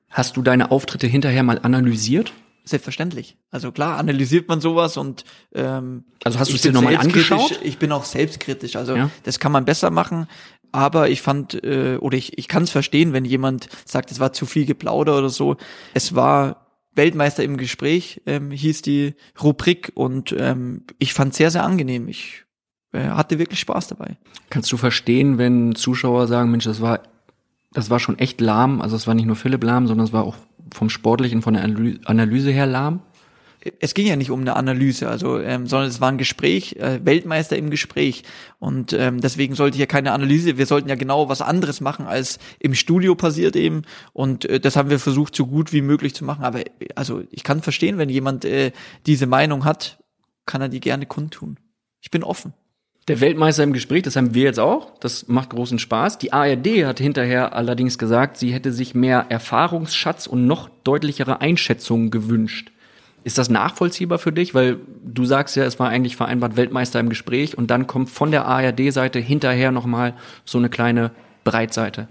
C: Hast du deine Auftritte hinterher mal analysiert?
A: Selbstverständlich. Also klar, analysiert man sowas und ähm,
C: Also hast du
A: ich
C: es dir
A: bin
C: nochmal angeschaut?
A: Ich bin auch selbstkritisch. Also
C: Ja.
A: das kann man besser machen. Aber ich fand, äh, oder ich, ich kann es verstehen, wenn jemand sagt, es war zu viel Geplauder oder so. Es war Weltmeister im Gespräch, ähm, hieß die Rubrik und ähm, ich fand sehr, sehr angenehm. Ich äh, hatte wirklich Spaß dabei.
C: Kannst du verstehen, wenn Zuschauer sagen, Mensch, das war, das war schon echt lahm, also es war nicht nur Philipp lahm, sondern es war auch vom Sportlichen, von der Analy- Analyse her lahm?
A: Es ging ja nicht um eine Analyse, also ähm, sondern es war ein Gespräch, äh, Weltmeister im Gespräch und ähm, deswegen sollte hier keine Analyse. Wir sollten ja genau was anderes machen als im Studio passiert eben und äh, das haben wir versucht so gut wie möglich zu machen. Aber also ich kann verstehen, wenn jemand äh, diese Meinung hat, kann er die gerne kundtun. Ich bin offen.
C: Der Weltmeister im Gespräch, das haben wir jetzt auch. Das macht großen Spaß. Die ARD hat hinterher allerdings gesagt, sie hätte sich mehr Erfahrungsschatz und noch deutlichere Einschätzungen gewünscht. Ist das nachvollziehbar für dich? Weil du sagst ja, es war eigentlich vereinbart Weltmeister im Gespräch und dann kommt von der ARD-Seite hinterher nochmal so eine kleine Breitseite.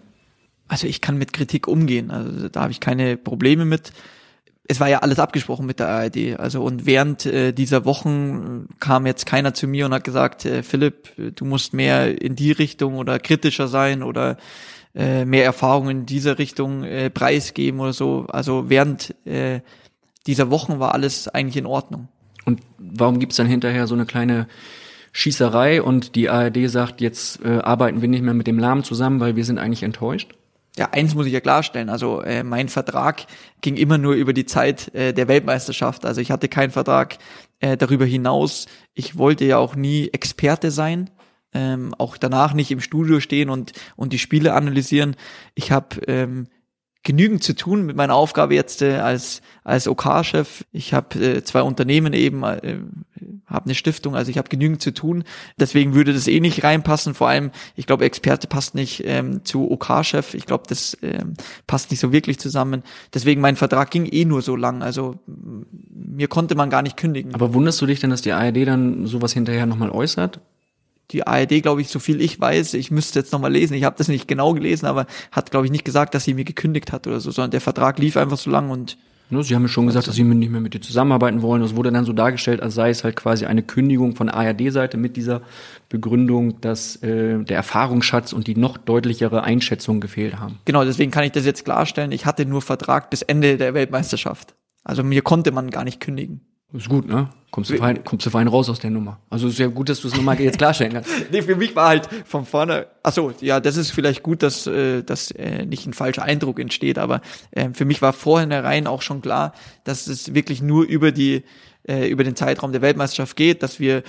A: Also ich kann mit Kritik umgehen, also da habe ich keine Probleme mit. Es war ja alles abgesprochen mit der ARD, also und während äh, dieser Wochen äh, kam jetzt keiner zu mir und hat gesagt, äh, Philipp, du musst mehr in die Richtung oder kritischer sein oder äh, mehr Erfahrung in dieser Richtung äh, preisgeben oder so. Also während äh, dieser Wochen war alles eigentlich in Ordnung.
C: Und warum gibt's dann hinterher so eine kleine Schießerei und die ARD sagt, jetzt äh, arbeiten wir nicht mehr mit dem Lahm zusammen, weil wir sind eigentlich enttäuscht?
A: Ja, eins muss ich ja klarstellen. Also äh, mein Vertrag ging immer nur über die Zeit äh, der Weltmeisterschaft. Also ich hatte keinen Vertrag äh, darüber hinaus. Ich wollte ja auch nie Experte sein. Ähm, auch danach nicht im Studio stehen und und die Spiele analysieren. Ich habe ähm, genügend zu tun mit meiner Aufgabe jetzt äh, als als OK-Chef. ich habe äh, zwei Unternehmen eben, äh, habe eine Stiftung, also ich habe genügend zu tun. Deswegen würde das eh nicht reinpassen. Vor allem, ich glaube, Experte passt nicht ähm, zu OK-Chef. Ich glaube, das ähm, passt nicht so wirklich zusammen. Deswegen mein Vertrag ging eh nur so lang. Also mir konnte man gar nicht kündigen.
C: Aber wunderst du dich denn, dass die ARD dann sowas hinterher nochmal äußert?
A: Die ARD, glaube ich, so viel ich weiß, ich müsste jetzt nochmal lesen, ich habe das nicht genau gelesen, aber hat, glaube ich, nicht gesagt, dass sie mir gekündigt hat oder so, sondern der Vertrag lief einfach so lang und
C: Sie haben ja schon gesagt, dass Sie nicht mehr mit dir zusammenarbeiten wollen. Das wurde dann so dargestellt, als sei es halt quasi eine Kündigung von ARD-Seite mit dieser Begründung, dass äh, der Erfahrungsschatz und die noch deutlichere Einschätzung gefehlt haben.
A: genau, deswegen kann ich das jetzt klarstellen, ich hatte nur Vertrag bis Ende der Weltmeisterschaft. Also mir konnte man gar nicht kündigen.
C: Ist gut, ne? Kommst du fein, kommst du fein raus aus der Nummer. Also ist ja gut, dass du es nochmal jetzt klarstellen kannst. [LAUGHS]
A: Nee, für mich war halt von vorne, ach so, ja, das ist vielleicht gut, dass, äh, dass äh, nicht ein falscher Eindruck entsteht, aber äh, für mich war vornherein auch schon klar, dass es wirklich nur über die, äh, über den Zeitraum der Weltmeisterschaft geht, dass wir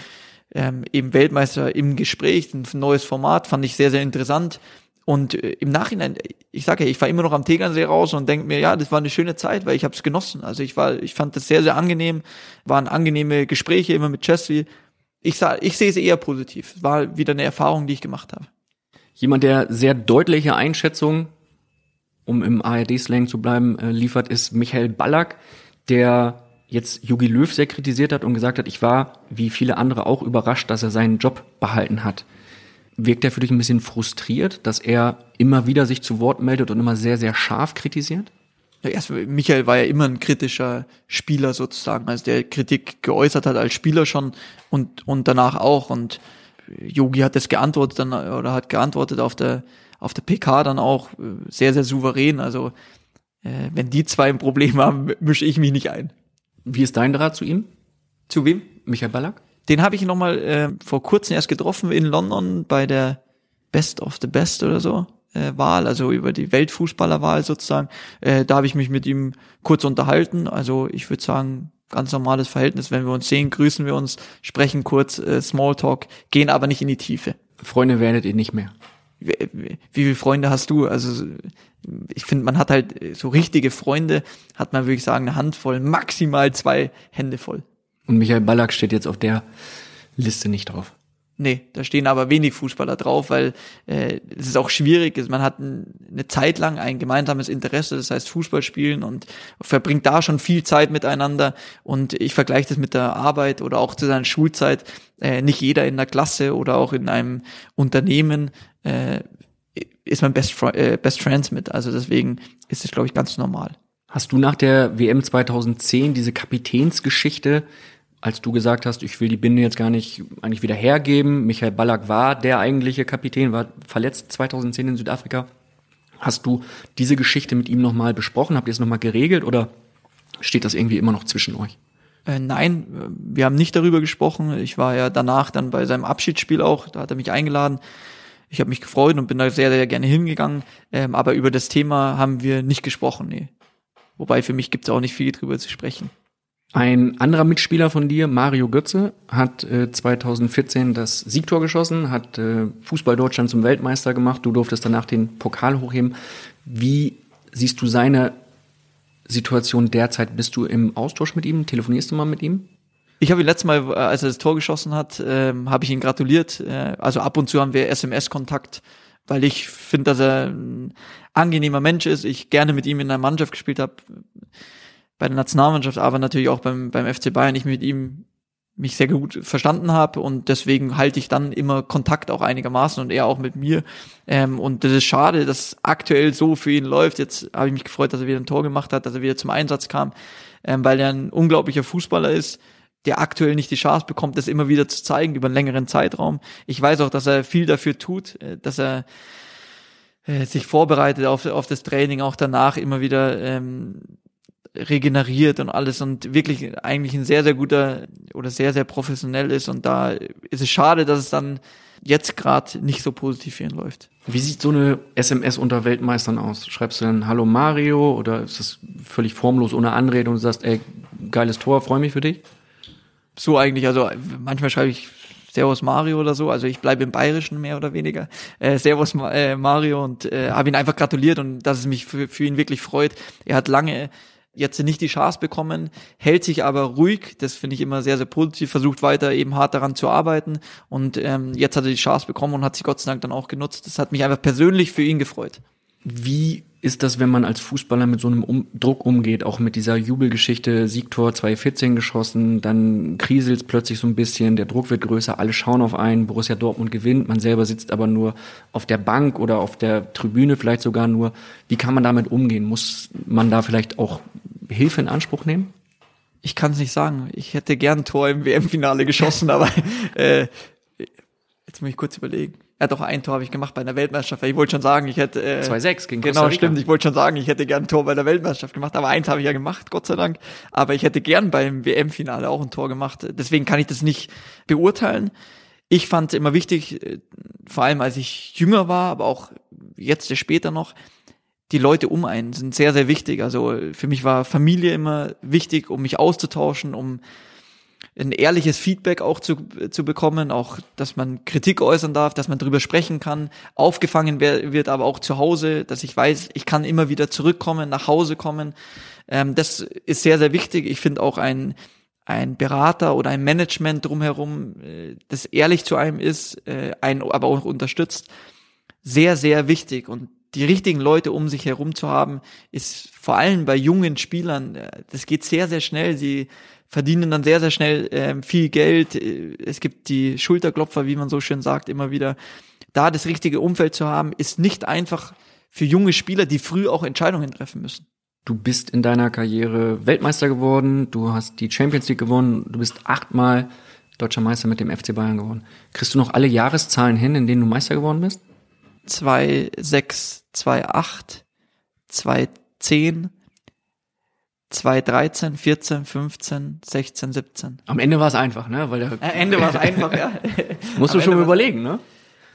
A: ähm, eben Weltmeister im Gespräch, ein neues Format, fand ich sehr, sehr interessant. Und äh, im Nachhinein, ich sage ja, ich fahre immer noch am Tegernsee raus und denke mir, ja, das war eine schöne Zeit, weil ich habe es genossen. Also ich war, ich fand das sehr, sehr angenehm, waren angenehme Gespräche immer mit Chesley. Ich sah, ich sehe es eher positiv. War wieder eine Erfahrung, die ich gemacht habe.
C: Jemand, der sehr deutliche Einschätzung, um im ARD-Slang zu bleiben, äh, liefert, ist Michael Ballack, der jetzt Jogi Löw sehr kritisiert hat und gesagt hat, ich war, wie viele andere, auch überrascht, dass er seinen Job behalten hat. Wirkt er für dich ein bisschen frustriert, dass er immer wieder sich zu Wort meldet und immer sehr, sehr scharf kritisiert?
A: Ja, erst, Michael war ja immer ein kritischer Spieler sozusagen, also der Kritik geäußert hat als Spieler schon und, und danach auch. Und Yogi hat das geantwortet dann oder hat geantwortet auf der auf der PK dann auch äh, sehr, sehr souverän. Also äh, wenn die zwei ein Problem haben, [LAUGHS] mische ich mich nicht ein.
C: Wie ist dein Draht zu ihm,
A: Zu wem?
C: Michael Ballack?
A: Den habe ich noch mal äh, vor kurzem erst getroffen in London bei der Best of the Best oder so äh, Wahl, also über die Weltfußballerwahl sozusagen. Äh, da habe ich mich mit ihm kurz unterhalten. Also ich würde sagen, ganz normales Verhältnis. Wenn wir uns sehen, grüßen wir uns, sprechen kurz, äh, Smalltalk, gehen aber nicht in die Tiefe.
C: Freunde werdet ihr nicht mehr.
A: Wie, wie viele Freunde hast du? Also ich finde, man hat halt so richtige Freunde, hat man würde ich sagen eine Handvoll, maximal zwei Hände voll.
C: Und Michael Ballack steht jetzt auf der Liste nicht drauf.
A: Nee, da stehen aber wenig Fußballer drauf, weil äh, es ist auch schwierig. ist. Man hat ein, eine Zeit lang ein gemeinsames Interesse, das heißt Fußball spielen und verbringt da schon viel Zeit miteinander. Und ich vergleiche das mit der Arbeit oder auch zu seiner Schulzeit. Äh, nicht jeder in der Klasse oder auch in einem Unternehmen äh, ist man Best, äh, Best Friends mit. Also deswegen ist es, glaube ich, ganz normal.
C: Hast du nach der WM 2010 diese Kapitänsgeschichte als du gesagt hast, ich will die Binde jetzt gar nicht eigentlich wieder hergeben. Michael Ballack war der eigentliche Kapitän, war verletzt 2010 in Südafrika. Hast du diese Geschichte mit ihm nochmal besprochen? Habt ihr es nochmal geregelt oder steht das irgendwie immer noch zwischen euch?
A: Äh, nein, wir haben nicht darüber gesprochen. Ich war ja danach dann bei seinem Abschiedsspiel auch, da hat er mich eingeladen. Ich habe mich gefreut und bin da sehr, sehr gerne hingegangen. Ähm, aber über das Thema haben wir nicht gesprochen, nee. Wobei für mich gibt es auch nicht viel drüber zu sprechen.
C: Ein anderer Mitspieler von dir, Mario Götze, hat äh, 2014 das Siegtor geschossen, hat äh, Fußball Deutschland zum Weltmeister gemacht. Du durftest danach den Pokal hochheben. Wie siehst du seine Situation derzeit? Bist du im Austausch mit ihm? Telefonierst du mal mit ihm?
A: Ich habe ihn letztes Mal, äh, als er das Tor geschossen hat, ähm, habe ich ihn gratuliert. Äh, also ab und zu haben wir SMS-Kontakt, weil ich finde, dass er ein angenehmer Mensch ist. Ich gerne mit ihm in einer Mannschaft gespielt habe bei der Nationalmannschaft, aber natürlich auch beim, beim FC Bayern ich mit ihm mich sehr gut verstanden habe und deswegen halte ich dann immer Kontakt auch einigermaßen und er auch mit mir. Ähm, und das ist schade, dass aktuell so für ihn läuft. Jetzt habe ich mich gefreut, dass er wieder ein Tor gemacht hat, dass er wieder zum Einsatz kam, ähm, weil er ein unglaublicher Fußballer ist, der aktuell nicht die Chance bekommt, das immer wieder zu zeigen über einen längeren Zeitraum. Ich weiß auch, dass er viel dafür tut, äh, dass er äh, sich vorbereitet auf, auf das Training, auch danach immer wieder ähm, regeneriert und alles und wirklich eigentlich ein sehr, sehr guter oder sehr, sehr professionell ist. Und da ist es schade, dass es dann jetzt gerade nicht so positiv für ihn läuft.
C: Wie sieht so eine SMS unter Weltmeistern aus? Schreibst du dann Hallo Mario oder ist das völlig formlos ohne Anrede und du sagst, ey, geiles Tor, freue mich für dich?
A: So eigentlich, also manchmal schreibe ich Servus Mario oder so, also ich bleibe im Bayerischen mehr oder weniger. Äh, Servus äh, Mario und äh, habe ihn einfach gratuliert und dass es mich für, für ihn wirklich freut. Er hat lange jetzt nicht die Chance bekommen, hält sich aber ruhig, das finde ich immer sehr, sehr positiv, versucht weiter eben hart daran zu arbeiten und ähm, jetzt hat er die Chance bekommen und hat sie Gott sei Dank dann auch genutzt. Das hat mich einfach persönlich für ihn gefreut.
C: Wie ist das, wenn man als Fußballer mit so einem um Druck umgeht, auch mit dieser Jubelgeschichte, Siegtor 2014 geschossen, dann kriselt plötzlich so ein bisschen, der Druck wird größer, alle schauen auf einen, Borussia Dortmund gewinnt, man selber sitzt aber nur auf der Bank oder auf der Tribüne vielleicht sogar nur. Wie kann man damit umgehen? Muss man da vielleicht auch Hilfe in Anspruch nehmen?
A: Ich kann es nicht sagen. Ich hätte gern ein Tor im WM-Finale geschossen, aber äh, jetzt muss ich kurz überlegen. Ja, doch ein Tor habe ich gemacht bei einer Weltmeisterschaft. Ich wollte schon sagen, ich hätte
C: äh, 2-6 gegen
A: Costa Genau, stimmt. Ich wollte schon sagen, ich hätte gern ein Tor bei der Weltmeisterschaft gemacht, aber eins habe ich ja gemacht, Gott sei Dank. Aber ich hätte gern beim WM-Finale auch ein Tor gemacht. Deswegen kann ich das nicht beurteilen. Ich fand es immer wichtig, äh, vor allem als ich jünger war, aber auch jetzt später noch, die Leute um einen sind sehr, sehr wichtig. Also für mich war Familie immer wichtig, um mich auszutauschen, um ein ehrliches Feedback auch zu, zu bekommen, auch, dass man Kritik äußern darf, dass man drüber sprechen kann, aufgefangen wird aber auch zu Hause, dass ich weiß, ich kann immer wieder zurückkommen, nach Hause kommen. Ähm, das ist sehr, sehr wichtig. Ich finde auch ein, ein Berater oder ein Management drumherum, äh, das ehrlich zu einem ist, äh, einen aber auch unterstützt, sehr, sehr wichtig. Und die richtigen Leute um sich herum zu haben, ist vor allem bei jungen Spielern, äh, das geht sehr, sehr schnell. Sie verdienen dann sehr, sehr schnell ähm, viel Geld. Es gibt die Schulterklopfer, wie man so schön sagt, immer wieder. Da das richtige Umfeld zu haben, ist nicht einfach für junge Spieler, die früh auch Entscheidungen treffen müssen.
C: Du bist in deiner Karriere Weltmeister geworden, du hast die Champions League gewonnen, du bist achtmal deutscher Meister mit dem FC Bayern geworden. Kriegst du noch alle Jahreszahlen hin, in denen du Meister geworden bist?
A: 2, 6, 2, 8, 2, 10, 2013, 14, 15, 16, 17.
C: Am Ende war es einfach, ne?
A: Weil der Am Ende war es [LAUGHS] einfach, ja.
C: Musst du Am schon mal überlegen, ne?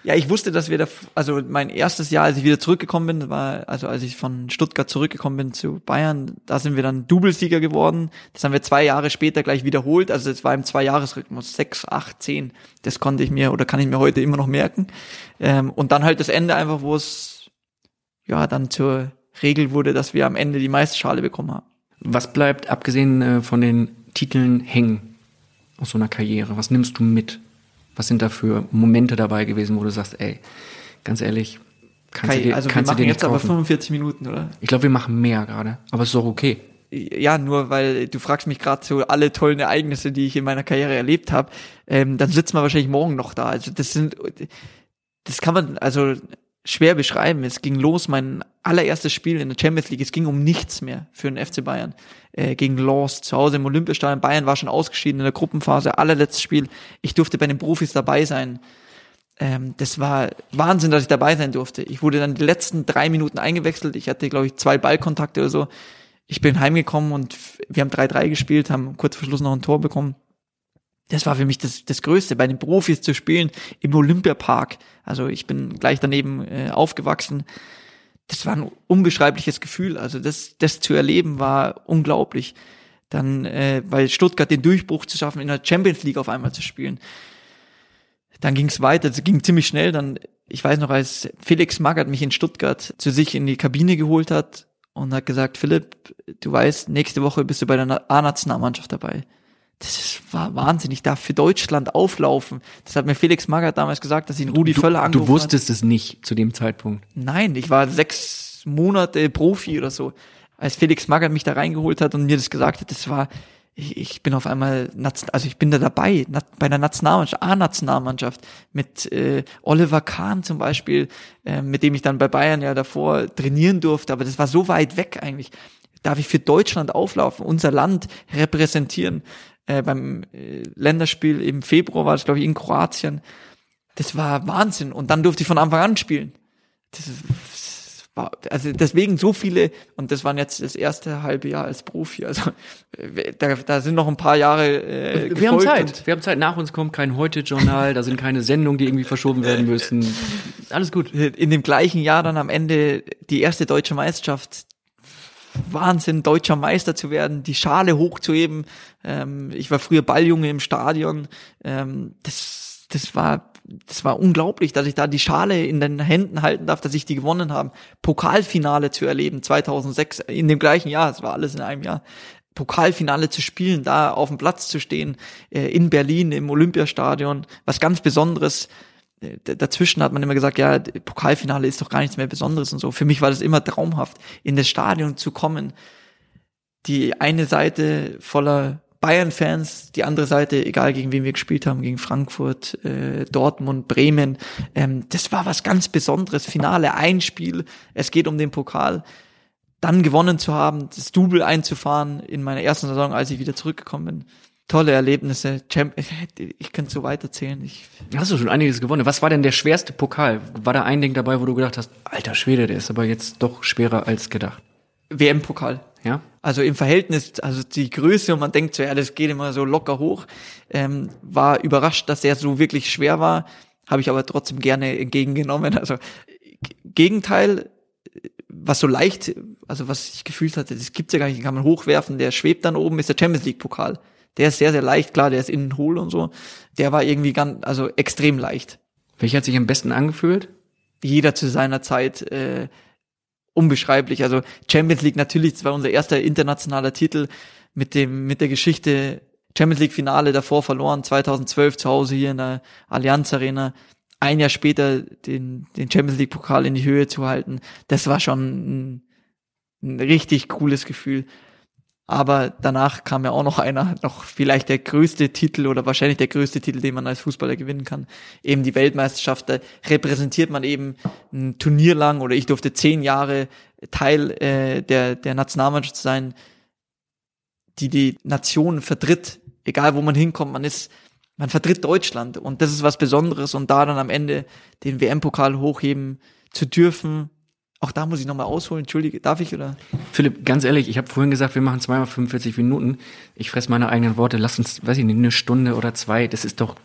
A: Ja, ich wusste, dass wir da, also mein erstes Jahr, als ich wieder zurückgekommen bin, war, also als ich von Stuttgart zurückgekommen bin zu Bayern, da sind wir dann Doublesieger geworden. Das haben wir zwei Jahre später gleich wiederholt. Also es war im Zwei-Jahres-Rhythmus, sechs, acht, zehn. Das konnte ich mir oder kann ich mir heute immer noch merken. Ähm, und dann halt das Ende einfach, wo es ja dann zur Regel wurde, dass wir am Ende die Meisterschale bekommen haben.
C: Was bleibt abgesehen äh, von den Titeln hängen aus so einer Karriere? Was nimmst du mit? Was sind da für Momente dabei gewesen, wo du sagst, ey, ganz ehrlich, kannst
A: Kai,
C: du dir,
A: also
C: kannst
A: wir
C: dir
A: machen
C: nicht
A: jetzt aber
C: kaufen.
A: 45 Minuten, oder?
C: Ich glaube, wir machen mehr gerade, aber ist doch okay.
A: ja, nur weil du fragst mich gerade so alle tollen Ereignisse, die ich in meiner Karriere erlebt habe, ähm, dann sitzen wir wahrscheinlich morgen noch da. Also das sind, das kann man also schwer beschreiben. Es ging los, mein allererstes Spiel in der Champions League. Es ging um nichts mehr für den FC Bayern äh, gegen Lost zu Hause im Olympiastadion. Bayern war schon ausgeschieden in der Gruppenphase, allerletztes Spiel. Ich durfte bei den Profis dabei sein. Ähm, das war Wahnsinn, dass ich dabei sein durfte. Ich wurde dann die letzten drei Minuten eingewechselt. Ich hatte, glaube ich, zwei Ballkontakte oder so. Ich bin heimgekommen und wir haben 3-3 gespielt, haben kurz vor Schluss noch ein Tor bekommen. Das war für mich das, das Größte, bei den Profis zu spielen im Olympiapark. Also ich bin gleich daneben äh, aufgewachsen. Das war ein unbeschreibliches Gefühl. Also das, das zu erleben war unglaublich. Dann äh, bei Stuttgart den Durchbruch zu schaffen, in der Champions League auf einmal zu spielen. Dann ging es weiter, es ging ziemlich schnell. Dann, ich weiß noch, als Felix Magath mich in Stuttgart zu sich in die Kabine geholt hat und hat gesagt, Philipp, du weißt, nächste Woche bist du bei der Na- A-Nationalmannschaft dabei. Das war Wahnsinn. Ich darf für Deutschland auflaufen. Das hat mir Felix Magath damals gesagt, dass ihn Rudi Völler
C: Du
A: angerufen
C: wusstest es nicht zu dem Zeitpunkt.
A: hat. Nein, ich war sechs Monate Profi oder so. Als Felix Magath mich da reingeholt hat und mir das gesagt hat, das war, ich, ich bin auf einmal, also ich bin da dabei, bei der Nationalmannschaft, A-Nationalmannschaft, mit äh, Oliver Kahn zum Beispiel, äh, mit dem ich dann bei Bayern ja davor trainieren durfte, aber das war so weit weg eigentlich. Darf ich für Deutschland auflaufen, unser Land repräsentieren? Äh, beim äh, Länderspiel im Februar war das, glaube ich, in Kroatien. Das war Wahnsinn. Und dann durfte ich von Anfang an spielen. Das, das war, also deswegen so viele, und das waren jetzt das erste halbe Jahr als Profi. Also äh, da, da sind noch ein paar Jahre äh,
C: Wir haben Zeit. Wir haben Zeit. Nach uns kommt kein Heute-Journal, da sind keine Sendungen, die irgendwie verschoben werden müssen. Alles gut.
A: In dem gleichen Jahr dann am Ende die erste deutsche Meisterschaft. Wahnsinn, deutscher Meister zu werden, die Schale hochzuheben. Ähm, ich war früher Balljunge im Stadion. Ähm, das, das war, das war unglaublich, dass ich da die Schale in den Händen halten darf, dass ich die gewonnen habe. Pokalfinale zu erleben, 2006, in dem gleichen Jahr, es war alles in einem Jahr. Pokalfinale zu spielen, da auf dem Platz zu stehen, äh, in Berlin im Olympiastadion, was ganz Besonderes. Dazwischen hat man immer gesagt, ja, Pokalfinale ist doch gar nichts mehr Besonderes und so. Für mich war das immer traumhaft, in das Stadion zu kommen. Die eine Seite voller Bayern-Fans, die andere Seite, egal gegen wen wir gespielt haben, gegen Frankfurt, äh, Dortmund, Bremen. Ähm, das war was ganz Besonderes. Finale, ein Spiel, es geht um den Pokal dann gewonnen zu haben, das Double einzufahren in meiner ersten Saison, als ich wieder zurückgekommen bin. Tolle Erlebnisse. Champ [LAUGHS] ich könnte so weiterzählen. Ich,
C: Hast du schon einiges gewonnen. Was war denn der schwerste Pokal? War da ein Ding dabei, wo du gedacht hast, alter Schwede, der ist aber jetzt doch schwerer als gedacht?
A: WM-Pokal.
C: Ja?
A: Also im Verhältnis, also die Größe und man denkt so, ja, das geht immer so locker hoch. Ähm, war überrascht, dass der so wirklich schwer war, habe ich aber trotzdem gerne entgegengenommen. Also Gegenteil, was so leicht, also was ich gefühlt hatte, das gibt's ja gar nicht, den kann man hochwerfen, der schwebt dann oben, ist der Champions League Pokal. Der ist sehr, sehr leicht, klar, der ist innen hohl und so. Der war irgendwie ganz, also extrem leicht.
C: Welcher hat sich am besten angefühlt?
A: Jeder zu seiner Zeit äh, unbeschreiblich. Also Champions League natürlich, das war unser erster internationaler Titel mit dem mit der Geschichte Champions League Finale davor verloren 2012 zu Hause hier in der Allianz Arena. Ein Jahr später den den Champions League Pokal in die Höhe zu halten, das war schon ein, ein richtig cooles Gefühl. Aber danach kam ja auch noch einer, noch vielleicht der größte Titel oder wahrscheinlich der größte Titel, den man als Fußballer gewinnen kann. Eben die Weltmeisterschaft. Da repräsentiert man eben ein Turnier lang oder ich durfte zehn Jahre Teil äh, der, der Nationalmannschaft sein, die die Nation vertritt. Egal wo man hinkommt, man ist, man vertritt Deutschland. Und das ist was Besonderes. Und da dann am Ende den WM-Pokal hochheben zu dürfen, auch da muss ich nochmal ausholen. Entschuldige, darf ich oder?
C: Philipp, ganz ehrlich, ich habe vorhin gesagt, wir machen zweimal 45 Minuten. Ich fress meine eigenen Worte. Lass uns, weiß ich nicht, eine Stunde oder zwei. Das ist doch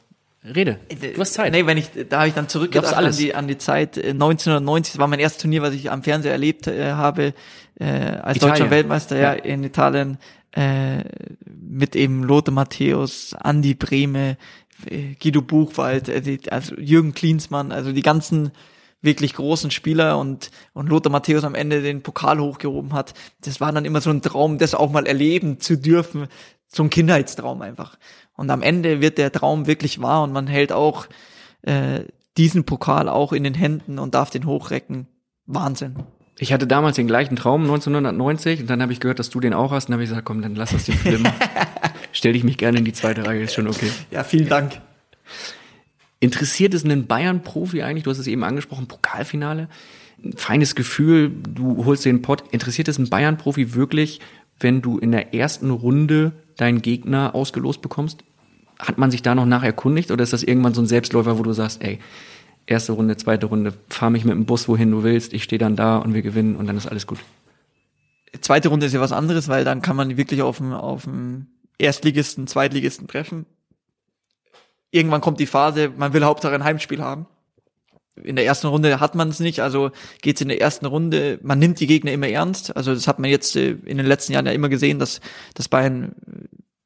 C: Rede. Du hast Zeit.
A: Nee, wenn ich, da habe ich dann zurückgedacht an die, an die Zeit äh, 1990. Das war mein erstes Turnier, was ich am Fernseher erlebt äh, habe, äh, als
C: Italien.
A: deutscher Weltmeister ja,
C: Ja.
A: in Italien, äh, mit eben Lothar Matthäus, Andi Brehme, äh, Guido Buchwald, äh, die, also Jürgen Klinsmann, also die ganzen wirklich großen Spieler und, und Lothar Matthäus am Ende den Pokal hochgehoben hat. Das war dann immer so ein Traum, das auch mal erleben zu dürfen, so ein Kindheitstraum einfach. Und am Ende wird der Traum wirklich wahr und man hält auch äh, diesen Pokal auch in den Händen und darf den hochrecken. Wahnsinn.
C: Ich hatte damals den gleichen Traum 1990 und dann habe ich gehört, dass du den auch hast und habe ich gesagt, komm, dann lass das den Film. [LAUGHS] Stell dich mich gerne in die zweite Reihe, ist schon okay.
A: Ja, vielen Dank.
C: Interessiert es einen Bayern-Profi eigentlich? Du hast es eben angesprochen, Pokalfinale. Ein feines Gefühl, du holst den Pott. Interessiert es einen Bayern-Profi wirklich, wenn du in der ersten Runde deinen Gegner ausgelost bekommst? Hat man sich da noch nach erkundigt oder ist das irgendwann so ein Selbstläufer, wo du sagst, ey, erste Runde, zweite Runde, fahr mich mit dem Bus wohin du willst, ich stehe dann da und wir gewinnen und dann ist alles gut.
A: Zweite Runde ist ja was anderes, weil dann kann man wirklich auf dem, auf dem Erstligisten, Zweitligisten treffen. Irgendwann kommt die Phase, man will Hauptsache ein Heimspiel haben. In der ersten Runde hat man es nicht, also geht's in der ersten Runde, man nimmt die Gegner immer ernst. Also das hat man jetzt äh, in den letzten Jahren ja immer gesehen, dass, dass Bayern